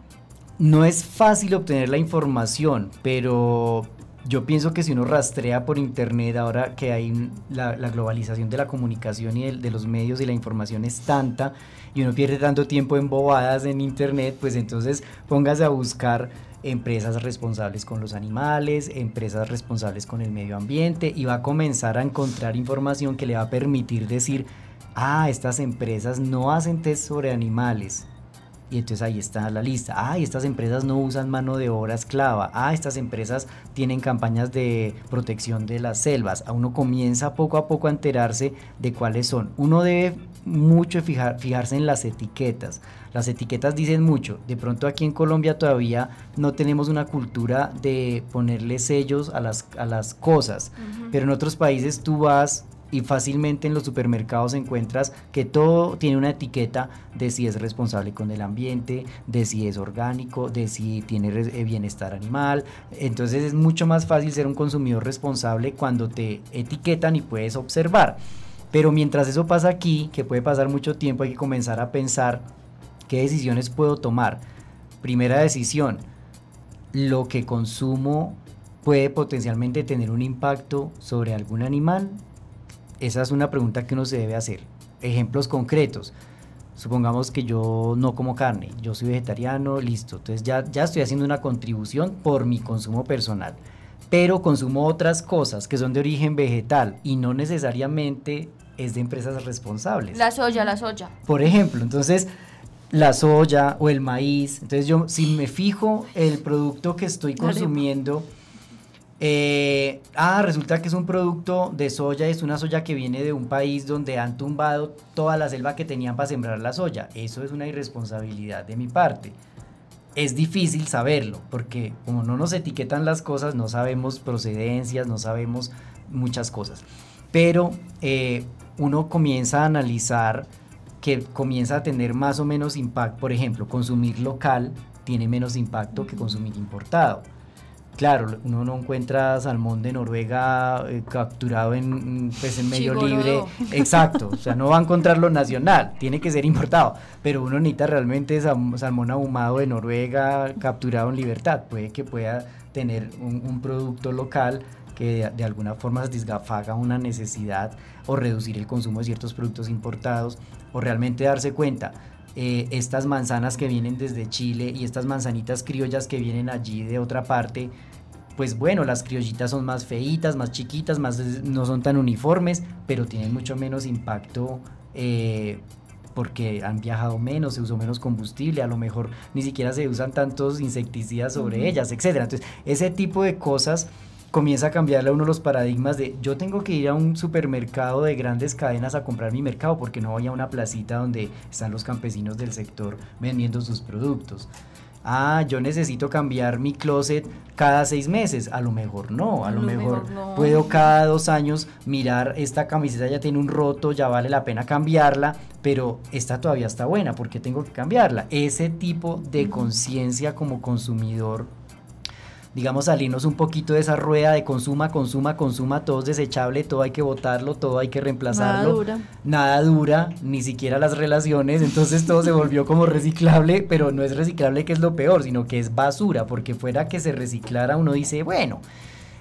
no es fácil obtener la información, pero yo pienso que si uno rastrea por internet, ahora que hay la, globalización de la comunicación y de, los medios y la información es tanta, y uno pierde tanto tiempo en bobadas en internet, pues entonces póngase a buscar empresas responsables con los animales, empresas responsables con el medio ambiente, y va a comenzar a encontrar información que le va a permitir decir, ah, estas empresas no hacen test sobre animales, y entonces ahí está la lista. Ah, estas empresas no usan mano de obra esclava. Ah, estas empresas tienen campañas de protección de las selvas. A uno comienza poco a poco a enterarse de cuáles son. Uno debe mucho fijar, fijarse en las etiquetas. Las etiquetas dicen mucho. De pronto aquí en Colombia todavía no tenemos una cultura de ponerle sellos a las, a las cosas. Pero en otros países tú vas y fácilmente en los supermercados encuentras que todo tiene una etiqueta de si es responsable con el ambiente, de si es orgánico, de si tiene eh, bienestar animal. Entonces es mucho más fácil ser un consumidor responsable cuando te etiquetan y puedes observar. Pero mientras eso pasa aquí, que puede pasar mucho tiempo, hay que comenzar a pensar qué decisiones puedo tomar. Primera decisión, lo que consumo puede potencialmente tener un impacto sobre algún animal esa es una pregunta que uno se debe hacer. Ejemplos concretos. Supongamos que yo no como carne, yo soy vegetariano, listo. Entonces ya, ya estoy haciendo una contribución por mi consumo personal. Pero consumo otras cosas que son de origen vegetal y no necesariamente es de empresas responsables. La soya, la soya. Por ejemplo, entonces la soya o el maíz. Entonces yo si me fijo el producto que estoy consumiendo eh, ah, resulta que es un producto de soya, es una soya que viene de un país donde han tumbado toda la selva que tenían para sembrar la soya. Eso es una irresponsabilidad de mi parte. Es difícil saberlo, porque como no nos etiquetan las cosas, no sabemos procedencias, no sabemos muchas cosas. Pero eh, uno comienza a analizar que comienza a tener más o menos impacto. Por ejemplo, consumir local tiene menos impacto que consumir importado Claro, uno no encuentra salmón de Noruega eh, capturado en, pues, en medio libre. Exacto, o sea, no va a encontrarlo nacional, tiene que ser importado. Pero uno necesita realmente salmón ahumado de Noruega capturado en libertad. Puede que pueda tener un, producto local que de, alguna forma satisfaga una necesidad o reducir el consumo de ciertos productos importados o realmente darse cuenta eh, estas manzanas que vienen desde Chile y estas manzanitas criollas que vienen allí de otra parte, pues bueno, las criollitas son más feitas, más chiquitas, más no son tan uniformes, pero tienen mucho menos impacto eh, porque han viajado menos, se usó menos combustible, a lo mejor ni siquiera se usan tantos insecticidas sobre ellas, etcétera. Entonces, ese tipo de cosas comienza a cambiarle a uno los paradigmas de yo tengo que ir a un supermercado de grandes cadenas a comprar mi mercado porque no voy a una placita donde están los campesinos del sector vendiendo sus productos. Ah, yo necesito cambiar mi closet cada seis meses. A lo mejor no, a, lo, mejor, puedo cada dos años mirar esta camiseta ya tiene un roto, ya vale la pena cambiarla, pero esta todavía está buena porque tengo que cambiarla. Ese tipo de conciencia como consumidor digamos, salirnos un poquito de esa rueda de consuma, consuma, consuma, todo es desechable, todo hay que botarlo, todo hay que reemplazarlo. Nada dura. Nada dura, ni siquiera las relaciones, entonces todo se volvió como reciclable, pero no es reciclable que es lo peor, sino que es basura, porque fuera que se reciclara uno dice, bueno,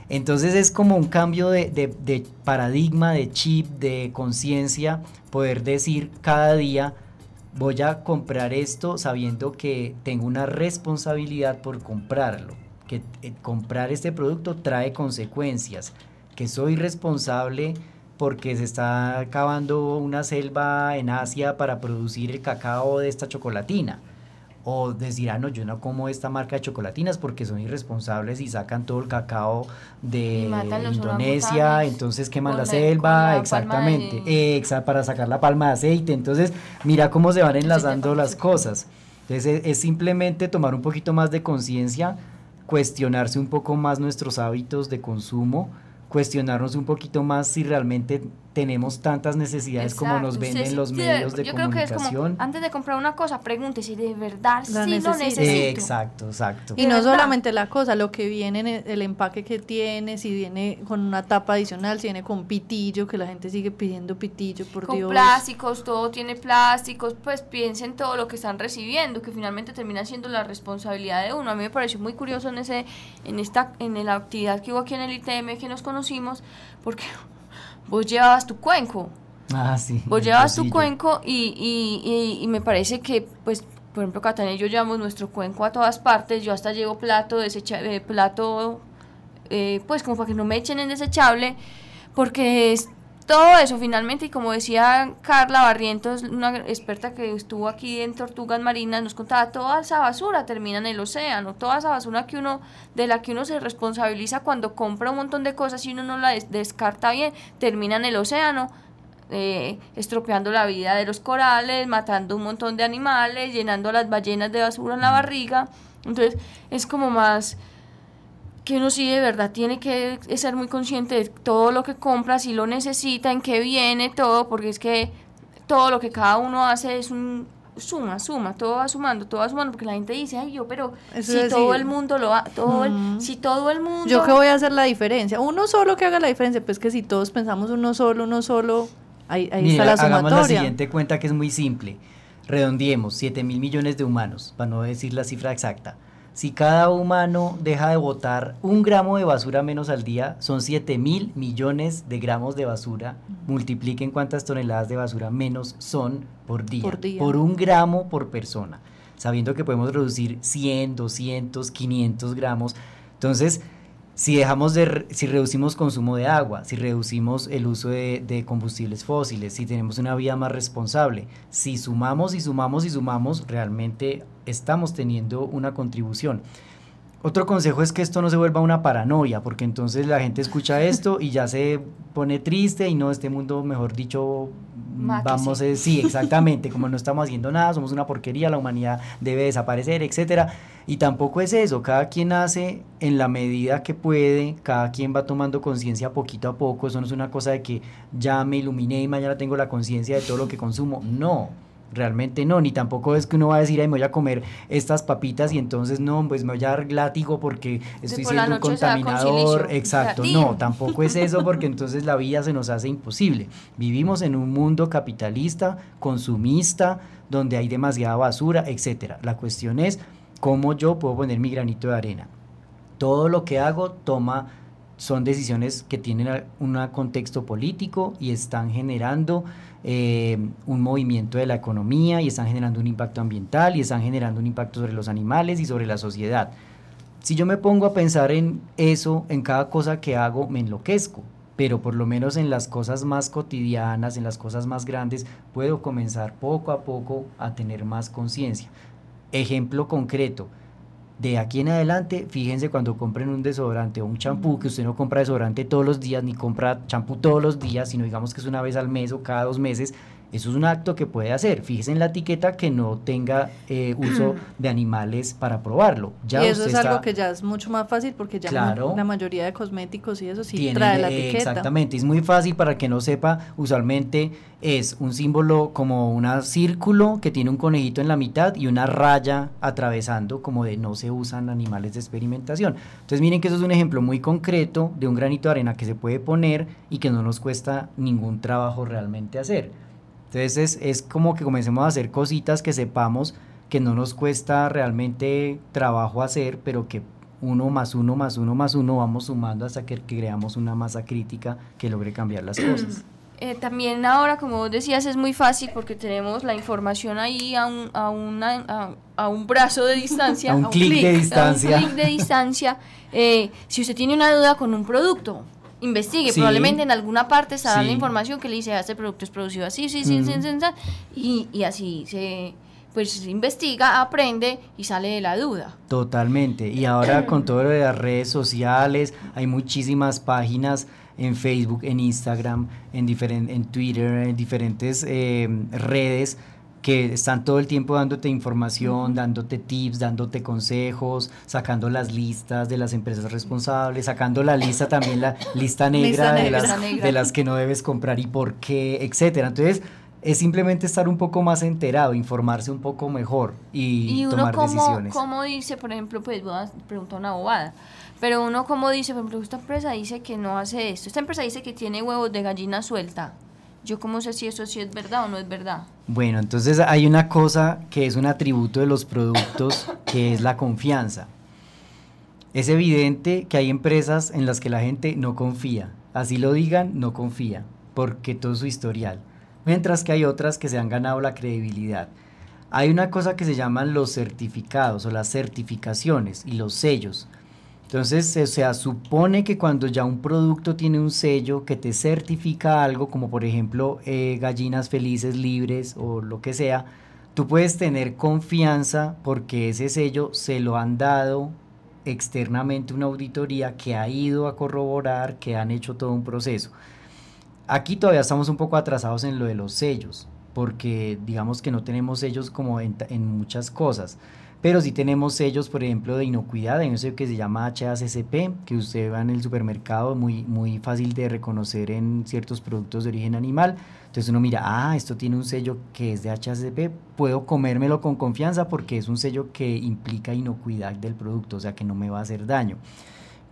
entonces es como un cambio de, de paradigma, de chip, de conciencia, poder decir cada día, voy a comprar esto sabiendo que tengo una responsabilidad por comprarlo que eh, comprar este producto trae consecuencias, que soy responsable porque se está acabando una selva en Asia para producir el cacao de esta chocolatina. O decir, ah, no, yo no como esta marca de chocolatinas porque son irresponsables y sacan todo el cacao de Indonesia, entonces queman la selva, exactamente, para sacar la palma de aceite. Entonces, mira cómo se van enlazando las cosas. Entonces, es simplemente tomar un poquito más de conciencia cuestionarse un poco más nuestros hábitos de consumo, cuestionarnos un poquito más si realmente tenemos tantas necesidades como nos venden los medios de comunicación. Yo creo que es como, antes de comprar una cosa, pregunte si de verdad sí lo necesito. exacto, exacto. Y no solamente la cosa, lo que viene, el empaque que tiene, si viene con una tapa adicional, si viene con pitillo, que la gente sigue pidiendo pitillo, por con plásticos, todo tiene plásticos, pues piensen todo lo que están recibiendo, que finalmente termina siendo la responsabilidad de uno. A mí me pareció muy curioso en ese, en esta, en la actividad que hubo aquí en el ITM que nos conocimos, porque vos llevabas tu cuenco. Ah, sí. Vos llevabas tu cuenco y, y, y, me parece que, pues, por ejemplo, Catania y yo llevamos nuestro cuenco a todas partes. Yo hasta llevo plato, desecha, eh, plato, eh, pues, como para que no me echen en desechable, porque es todo eso finalmente, y como decía Carla Barrientos, una experta que estuvo aquí en Tortugas Marinas, nos contaba, toda esa basura termina en el océano, toda esa basura que uno, de la que uno se responsabiliza cuando compra un montón de cosas y uno no la descarta bien, termina en el océano, eh, estropeando la vida de los corales, matando un montón de animales, llenando a las ballenas de basura en la barriga. Entonces es como más que uno sí de verdad tiene que ser muy consciente de todo lo que compra, si lo necesita, en qué viene, todo, porque es que todo lo que cada uno hace es un suma, suma, todo va sumando, todo va sumando, porque la gente dice, ay, yo, pero si todo el mundo lo ha, todo si todo el mundo... Yo que voy a hacer la diferencia, uno solo que haga la diferencia, pues que si todos pensamos uno solo, uno solo, ahí, ahí está la sumatoria. Hagamos la siguiente cuenta que es muy simple, redondiemos, 7 mil millones de humanos, para no decir la cifra exacta, si cada humano deja de botar un gramo de basura menos al día, son 7 mil millones de gramos de basura. Multipliquen cuántas toneladas de basura menos son por día. Por, día. por un gramo por persona. Sabiendo que podemos reducir 100, 200, 500 gramos. Entonces, si dejamos de, si reducimos consumo de agua, si reducimos el uso de, combustibles fósiles, si tenemos una vida más responsable, si sumamos y sumamos y sumamos, realmente estamos teniendo una contribución. Otro consejo es que esto no se vuelva una paranoia, porque entonces la gente escucha esto y ya se pone triste y no, este mundo, mejor dicho, vamos, a, sí, exactamente, como no estamos haciendo nada, somos una porquería, la humanidad debe desaparecer, etcétera. Y tampoco es eso, cada quien hace en la medida que puede, cada quien va tomando conciencia poquito a poco, eso no es una cosa de que ya me iluminé y mañana tengo la conciencia de todo lo que consumo, no Realmente no, ni tampoco es que uno va a decir, ay, me voy a comer estas papitas y entonces no, pues me voy a dar látigo porque estoy siendo un contaminador. Exacto, no, tampoco es eso porque entonces la vida se nos hace imposible. Vivimos en un mundo capitalista, consumista, donde hay demasiada basura, etcétera. La cuestión es cómo yo puedo poner mi granito de arena. Todo lo que hago toma son decisiones que tienen un contexto político y están generando eh, un movimiento de la economía y están generando un impacto ambiental y están generando un impacto sobre los animales y sobre la sociedad. Si yo me pongo a pensar en eso, en cada cosa que hago, me enloquezco, pero por lo menos en las cosas más cotidianas, en las cosas más grandes, puedo comenzar poco a poco a tener más conciencia. Ejemplo concreto, de aquí en adelante, fíjense cuando compren un desodorante o un champú, que usted no compra desodorante todos los días, ni compra champú todos los días, sino digamos que es una vez al mes o cada dos meses, eso es un acto que puede hacer. Fíjese en la etiqueta que no tenga eh, uso de animales para probarlo. Ya y eso es algo que ya es mucho más fácil porque ya la mayoría de cosméticos y eso sí trae la etiqueta. Exactamente, es muy fácil para que no sepa, usualmente es un símbolo como un círculo que tiene un conejito en la mitad y una raya atravesando como de no se usan animales de experimentación. Entonces miren que eso es un ejemplo muy concreto de un granito de arena que se puede poner y que no nos cuesta ningún trabajo realmente hacer. Entonces es, como que comencemos a hacer cositas que sepamos que no nos cuesta realmente trabajo hacer, pero que uno más uno más uno más uno vamos sumando hasta que, creamos una masa crítica que logre cambiar las cosas. Eh, también ahora, como decías, es muy fácil porque tenemos la información ahí a un, a una, a, un brazo de distancia. a un, clic de distancia. A un clic de distancia. Eh, si usted tiene una duda con un producto, investigue. Probablemente en alguna parte está la información que le dice, ah, este producto es producido así, sí, sí, sí, y, y así se pues investiga, aprende y sale de la duda. Totalmente. Y ahora con todo lo de las redes sociales, hay muchísimas páginas en Facebook, en Instagram, en, en Twitter, en diferentes eh, redes que están todo el tiempo dándote información, dándote tips, dándote consejos, sacando las listas de las empresas responsables, sacando la lista también, la lista negra, de, las, de las que no debes comprar y por qué, etcétera. Entonces, es simplemente estar un poco más enterado, informarse un poco mejor y, y uno tomar como, decisiones. ¿Cómo dice, por ejemplo, pues voy a preguntar una bobada, pero uno como dice, por ejemplo, esta empresa dice que no hace esto, esta empresa dice que tiene huevos de gallina suelta, yo cómo sé si eso sí es verdad o no es verdad. Bueno, entonces hay una cosa que es un atributo de los productos, que es la confianza. Es evidente que hay empresas en las que la gente no confía. Así lo digan, no confía, porque todo su historial. Mientras que hay otras que se han ganado la credibilidad. Hay una cosa que se llaman los certificados o las certificaciones y los sellos. Entonces, o sea, supone que cuando ya un producto tiene un sello que te certifica algo, como por ejemplo eh, gallinas felices, libres o lo que sea, tú puedes tener confianza porque ese sello se lo han dado externamente una auditoría que ha ido a corroborar, que han hecho todo un proceso. Aquí todavía estamos un poco atrasados en lo de los sellos, porque digamos que no tenemos sellos como en, en muchas cosas. Pero sí tenemos sellos, por ejemplo, de inocuidad, hay un sello que se llama HACCP, que usted va en el supermercado, muy, muy fácil de reconocer en ciertos productos de origen animal. Entonces uno mira, ah, esto tiene un sello que es de HACCP, puedo comérmelo con confianza porque es un sello que implica inocuidad del producto, o sea que no me va a hacer daño.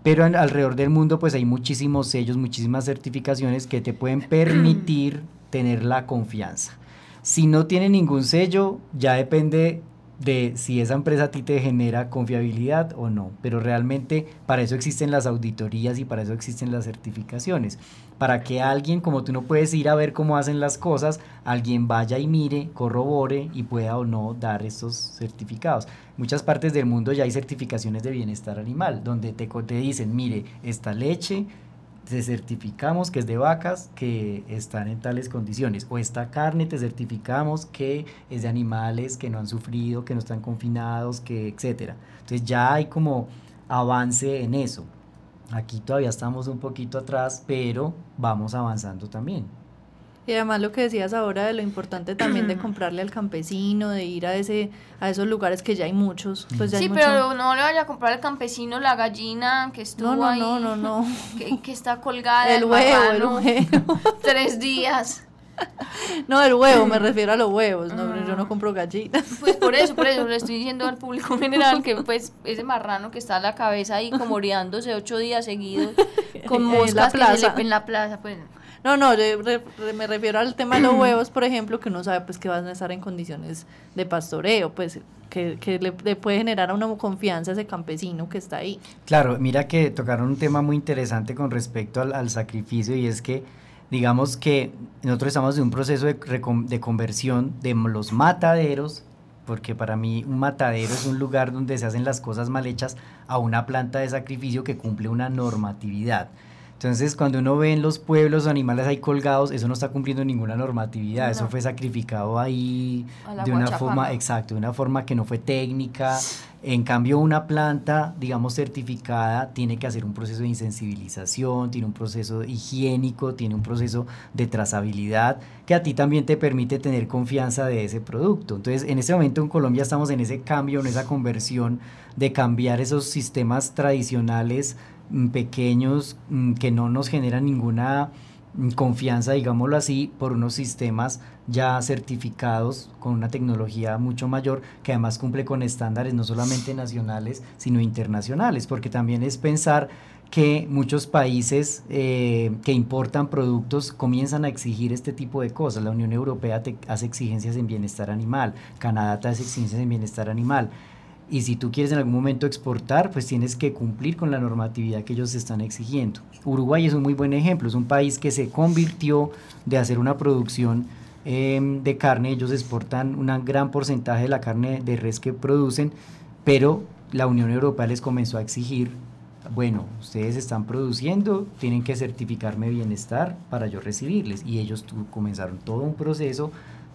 Pero alrededor del mundo pues hay muchísimos sellos, muchísimas certificaciones que te pueden permitir tener la confianza. Si no tiene ningún sello, ya depende de si esa empresa a ti te genera confiabilidad o no. Pero realmente para eso existen las auditorías y para eso existen las certificaciones. Para que alguien, como tú no puedes ir a ver cómo hacen las cosas, alguien vaya y mire, corrobore y pueda o no dar estos certificados. muchas partes del mundo ya hay certificaciones de bienestar animal, donde te, te dicen, mire, esta leche te certificamos que es de vacas que están en tales condiciones. O esta carne te certificamos que es de animales que no han sufrido, que no están confinados, que etcétera. Entonces ya hay como avance en eso. Aquí todavía estamos un poquito atrás, pero vamos avanzando también. Y además lo que decías ahora de lo importante también de comprarle al campesino, de ir a ese a esos lugares que ya hay muchos. Pues sí, pero no le vaya a comprar al campesino la gallina que estuvo no, ahí. No, no, no. Que, está colgada. El huevo, el huevo. Tres días. No, el huevo, me refiero a los huevos, no, yo no compro gallinas. Pues por eso, por eso le estoy diciendo al público en general que pues ese marrano que está a la cabeza ahí como oreándose ocho días seguidos con moscas en la plaza, que se le, en la plaza pues No, no, me refiero al tema de los huevos, por ejemplo, que uno sabe pues que van a estar en condiciones de pastoreo, pues que, que le, puede generar a una confianza a ese campesino que está ahí. Claro, mira que tocaron un tema muy interesante con respecto al, al sacrificio y es que digamos que nosotros estamos en un proceso de, de conversión de los mataderos porque para mí un matadero es un lugar donde se hacen las cosas mal hechas a una planta de sacrificio que cumple una normatividad. Entonces, cuando uno ve en los pueblos animales ahí colgados, eso no está cumpliendo ninguna normatividad, eso fue sacrificado ahí de una forma, exacto, de una forma que no fue técnica. En cambio, una planta, digamos, certificada, tiene que hacer un proceso de insensibilización, tiene un proceso higiénico, tiene un proceso de trazabilidad, que a ti también te permite tener confianza de ese producto. Entonces, en este momento en Colombia estamos en ese cambio, en esa conversión de cambiar esos sistemas tradicionales pequeños mm, que no nos generan ninguna mm, confianza, digámoslo así, por unos sistemas ya certificados con una tecnología mucho mayor que además cumple con estándares no solamente nacionales, sino internacionales, porque también es pensar que muchos países eh, que importan productos comienzan a exigir este tipo de cosas. La Unión Europea te hace exigencias en bienestar animal, Canadá te hace exigencias en bienestar animal. Y si tú quieres en algún momento exportar, pues tienes que cumplir con la normatividad que ellos están exigiendo. Uruguay es un muy buen ejemplo, es un país que se convirtió de hacer una producción em, de carne, ellos exportan un gran porcentaje de la carne de res que producen, pero la Unión Europea les comenzó a exigir, bueno, ustedes están produciendo, tienen que certificarme bienestar para yo recibirles. Y ellos comenzaron todo un proceso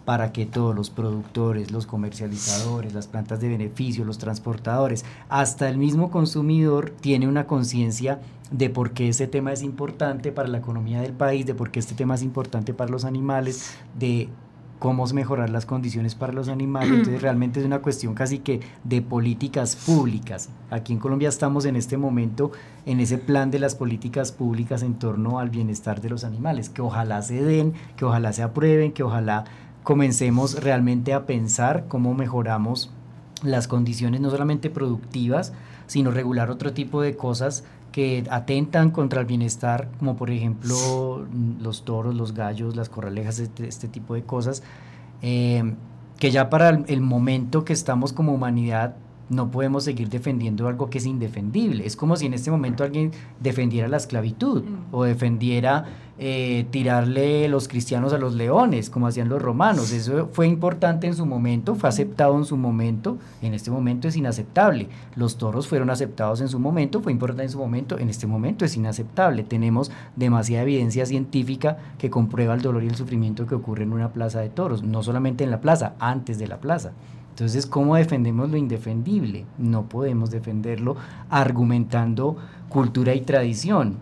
para que todos los productores, los comercializadores, las plantas de beneficio, los transportadores, hasta el mismo consumidor tiene una conciencia de por qué ese tema es importante para la economía del país, de por qué este tema es importante para los animales, de cómo mejorar las condiciones para los animales. Entonces realmente es una cuestión casi que de políticas públicas. Aquí en Colombia estamos en este momento en ese plan de las políticas públicas en torno al bienestar de los animales, que ojalá se den, que ojalá se aprueben, que ojalá comencemos realmente a pensar cómo mejoramos las condiciones no solamente productivas, sino regular otro tipo de cosas que atentan contra el bienestar, como por ejemplo los toros, los gallos, las corralejas, este, este tipo de cosas, eh, que ya para el momento que estamos como humanidad no podemos seguir defendiendo algo que es indefendible. Es como si en este momento alguien defendiera la esclavitud mm. o defendiera eh, tirarle los cristianos a los leones, como hacían los romanos. Eso fue importante en su momento, fue aceptado en su momento, en este momento es inaceptable. Los toros fueron aceptados en su momento, fue importante en su momento, en este momento es inaceptable. Tenemos demasiada evidencia científica que comprueba el dolor y el sufrimiento que ocurre en una plaza de toros, no solamente en la plaza, antes de la plaza. Entonces, ¿cómo defendemos lo indefendible? No podemos defenderlo argumentando cultura y tradición.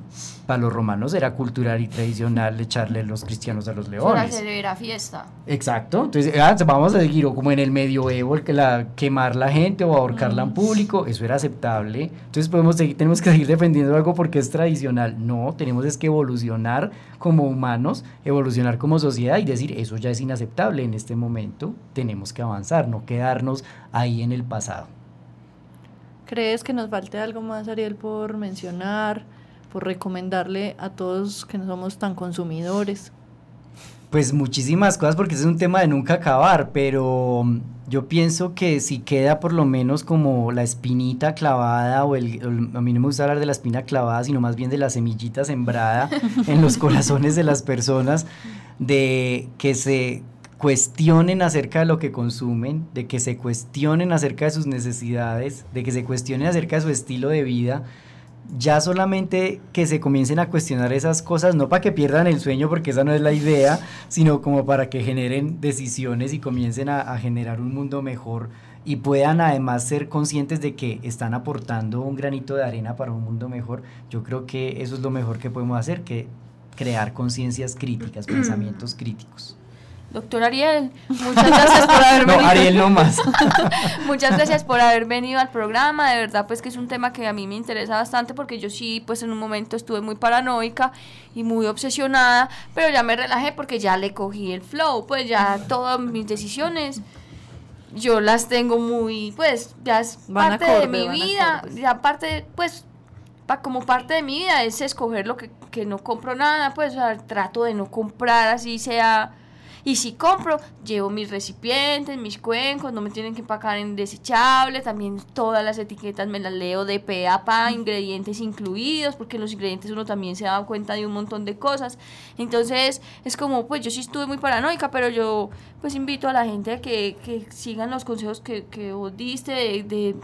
Para los romanos era cultural y tradicional echarle los cristianos a los leones. Para celebrar fiesta. Exacto. Entonces, ah, vamos a seguir, o como en el medioevo, el que la, quemar la gente o ahorcarla en público, eso era aceptable. Entonces, podemos seguir, tenemos que seguir defendiendo algo porque es tradicional. No, tenemos es que evolucionar como humanos, evolucionar como sociedad y decir, eso ya es inaceptable en este momento, tenemos que avanzar, no quedarnos ahí en el pasado. ¿Crees que nos falte algo más, Ariel, por mencionar, por recomendarle a todos que no somos tan consumidores? Pues muchísimas cosas porque es un tema de nunca acabar, pero mm, yo pienso que si queda por lo menos como la espinita clavada o el, a mí no me gusta hablar de la espina clavada, sino más bien de la semillita sembrada en los corazones de las personas, de que se cuestionen acerca de lo que consumen, de que se cuestionen acerca de sus necesidades, de que se cuestionen acerca de su estilo de vida, ya solamente que se comiencen a cuestionar esas cosas, no para que pierdan el sueño, porque esa no es la idea, sino como para que generen decisiones y comiencen a, a generar un mundo mejor y puedan además ser conscientes de que están aportando un granito de arena para un mundo mejor, yo creo que eso es lo mejor que podemos hacer, que crear conciencias críticas, pensamientos críticos. Doctor Ariel, muchas gracias por haber venido. No, Ariel no más. muchas gracias por haber venido al programa. De verdad, pues que es un tema que a mí me interesa bastante porque yo sí, pues en un momento estuve muy paranoica y muy obsesionada, pero ya me relajé porque ya le cogí el flow, pues ya todas mis decisiones yo las tengo muy, pues ya es parte de mi vida, ya parte, pues como parte de mi vida es escoger lo que que no compro nada, pues trato de no comprar así sea y si compro, llevo mis recipientes, mis cuencos, no me tienen que empacar en desechable, también todas las etiquetas me las leo de pe a pa, ingredientes incluidos, porque los ingredientes uno también se da cuenta de un montón de cosas. Entonces, es como, pues yo sí estuve muy paranoica, pero yo pues invito a la gente a que, que sigan los consejos que, que vos diste de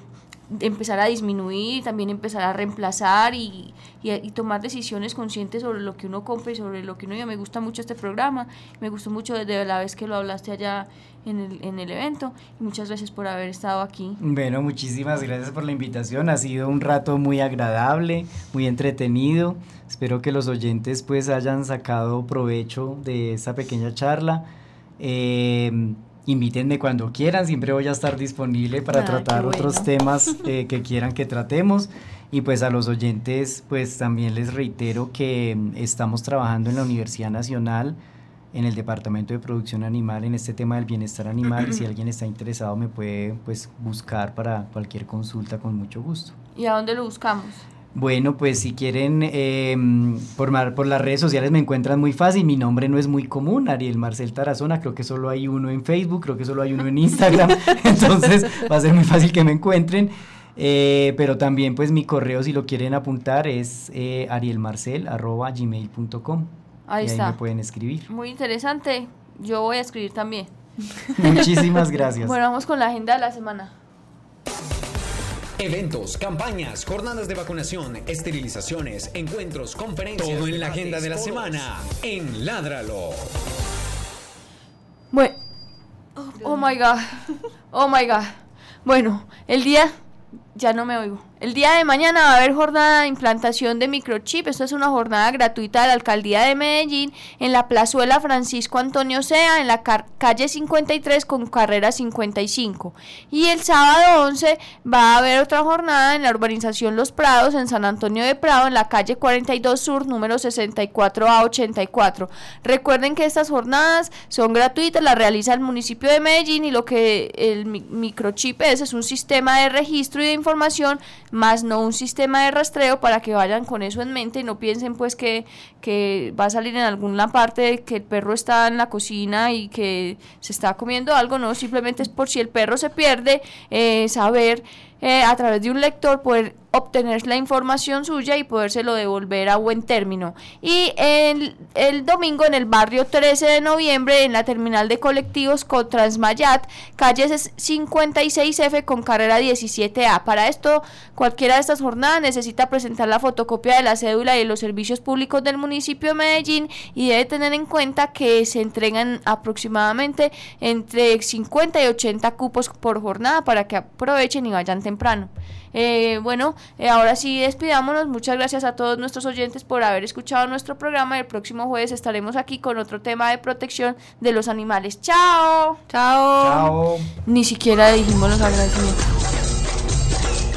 empezar a disminuir, también empezar a reemplazar y, y, tomar decisiones conscientes sobre lo que uno compra y sobre lo que uno vive. Me gusta mucho este programa, me gustó mucho desde la vez que lo hablaste allá en el, en el evento y muchas gracias por haber estado aquí. Bueno, muchísimas gracias por la invitación, ha sido un rato muy agradable, muy entretenido. Espero que los oyentes pues hayan sacado provecho de esta pequeña charla. Eh, invítenme cuando quieran, siempre voy a estar disponible para ah, tratar otros temas eh, que quieran que tratemos. Y pues a los oyentes, pues también les reitero que mm, estamos trabajando en la Universidad Nacional, en el Departamento de Producción Animal, en este tema del bienestar animal. si alguien está interesado, me puede pues buscar para cualquier consulta con mucho gusto. ¿Y a dónde lo buscamos? Bueno, pues si quieren eh, por, por las redes sociales me encuentran muy fácil. Mi nombre no es muy común, Ariel Marcel Tarazona. Creo que solo hay uno en Facebook, creo que solo hay uno en Instagram. entonces va a ser muy fácil que me encuentren. Eh, pero también pues mi correo si lo quieren apuntar es eh, arielmarcel.gmail.com. Ahí está. Ahí me pueden escribir. Muy interesante. Yo voy a escribir también. Muchísimas gracias. bueno, vamos con la agenda de la semana. Eventos, campañas, jornadas de vacunación, esterilizaciones, encuentros, conferencias. Todo en la agenda de la semana en Ládralo. Bueno. Oh my god. Oh my god. Bueno, el día. Ya no me oigo. El día de mañana va a haber jornada de implantación de microchip. Esto es una jornada gratuita de la alcaldía de Medellín en la plazuela Francisco Antonio Sea, en la calle 53 con carrera 55. Y el sábado 11 va a haber otra jornada en la urbanización Los Prados, en San Antonio de Prado, en la calle 42 Sur, número 64 a 84. Recuerden que estas jornadas son gratuitas, las realiza el municipio de Medellín y lo que el microchip es es un sistema de registro y de información más no un sistema de rastreo para que vayan con eso en mente y no piensen pues que, que va a salir en alguna parte que el perro está en la cocina y que se está comiendo algo, no, simplemente es por si el perro se pierde, eh, saber eh, a través de un lector poder obtener la información suya y podérselo devolver a buen término. Y el, el, domingo en el barrio 13 de noviembre en la terminal de colectivos con Transmayat, calles 56F con carrera 17A. Para esto, cualquiera de estas jornadas necesita presentar la fotocopia de la cédula y de los servicios públicos del municipio de Medellín y debe tener en cuenta que se entregan aproximadamente entre 50 y 80 cupos por jornada para que aprovechen y vayan temprano. Eh, bueno, eh, ahora sí despidámonos. Muchas gracias a todos nuestros oyentes por haber escuchado nuestro programa. El próximo jueves estaremos aquí con otro tema de protección de los animales. ¡Chao! ¡Chao! Chao. Ni siquiera dijimos los agradecimientos.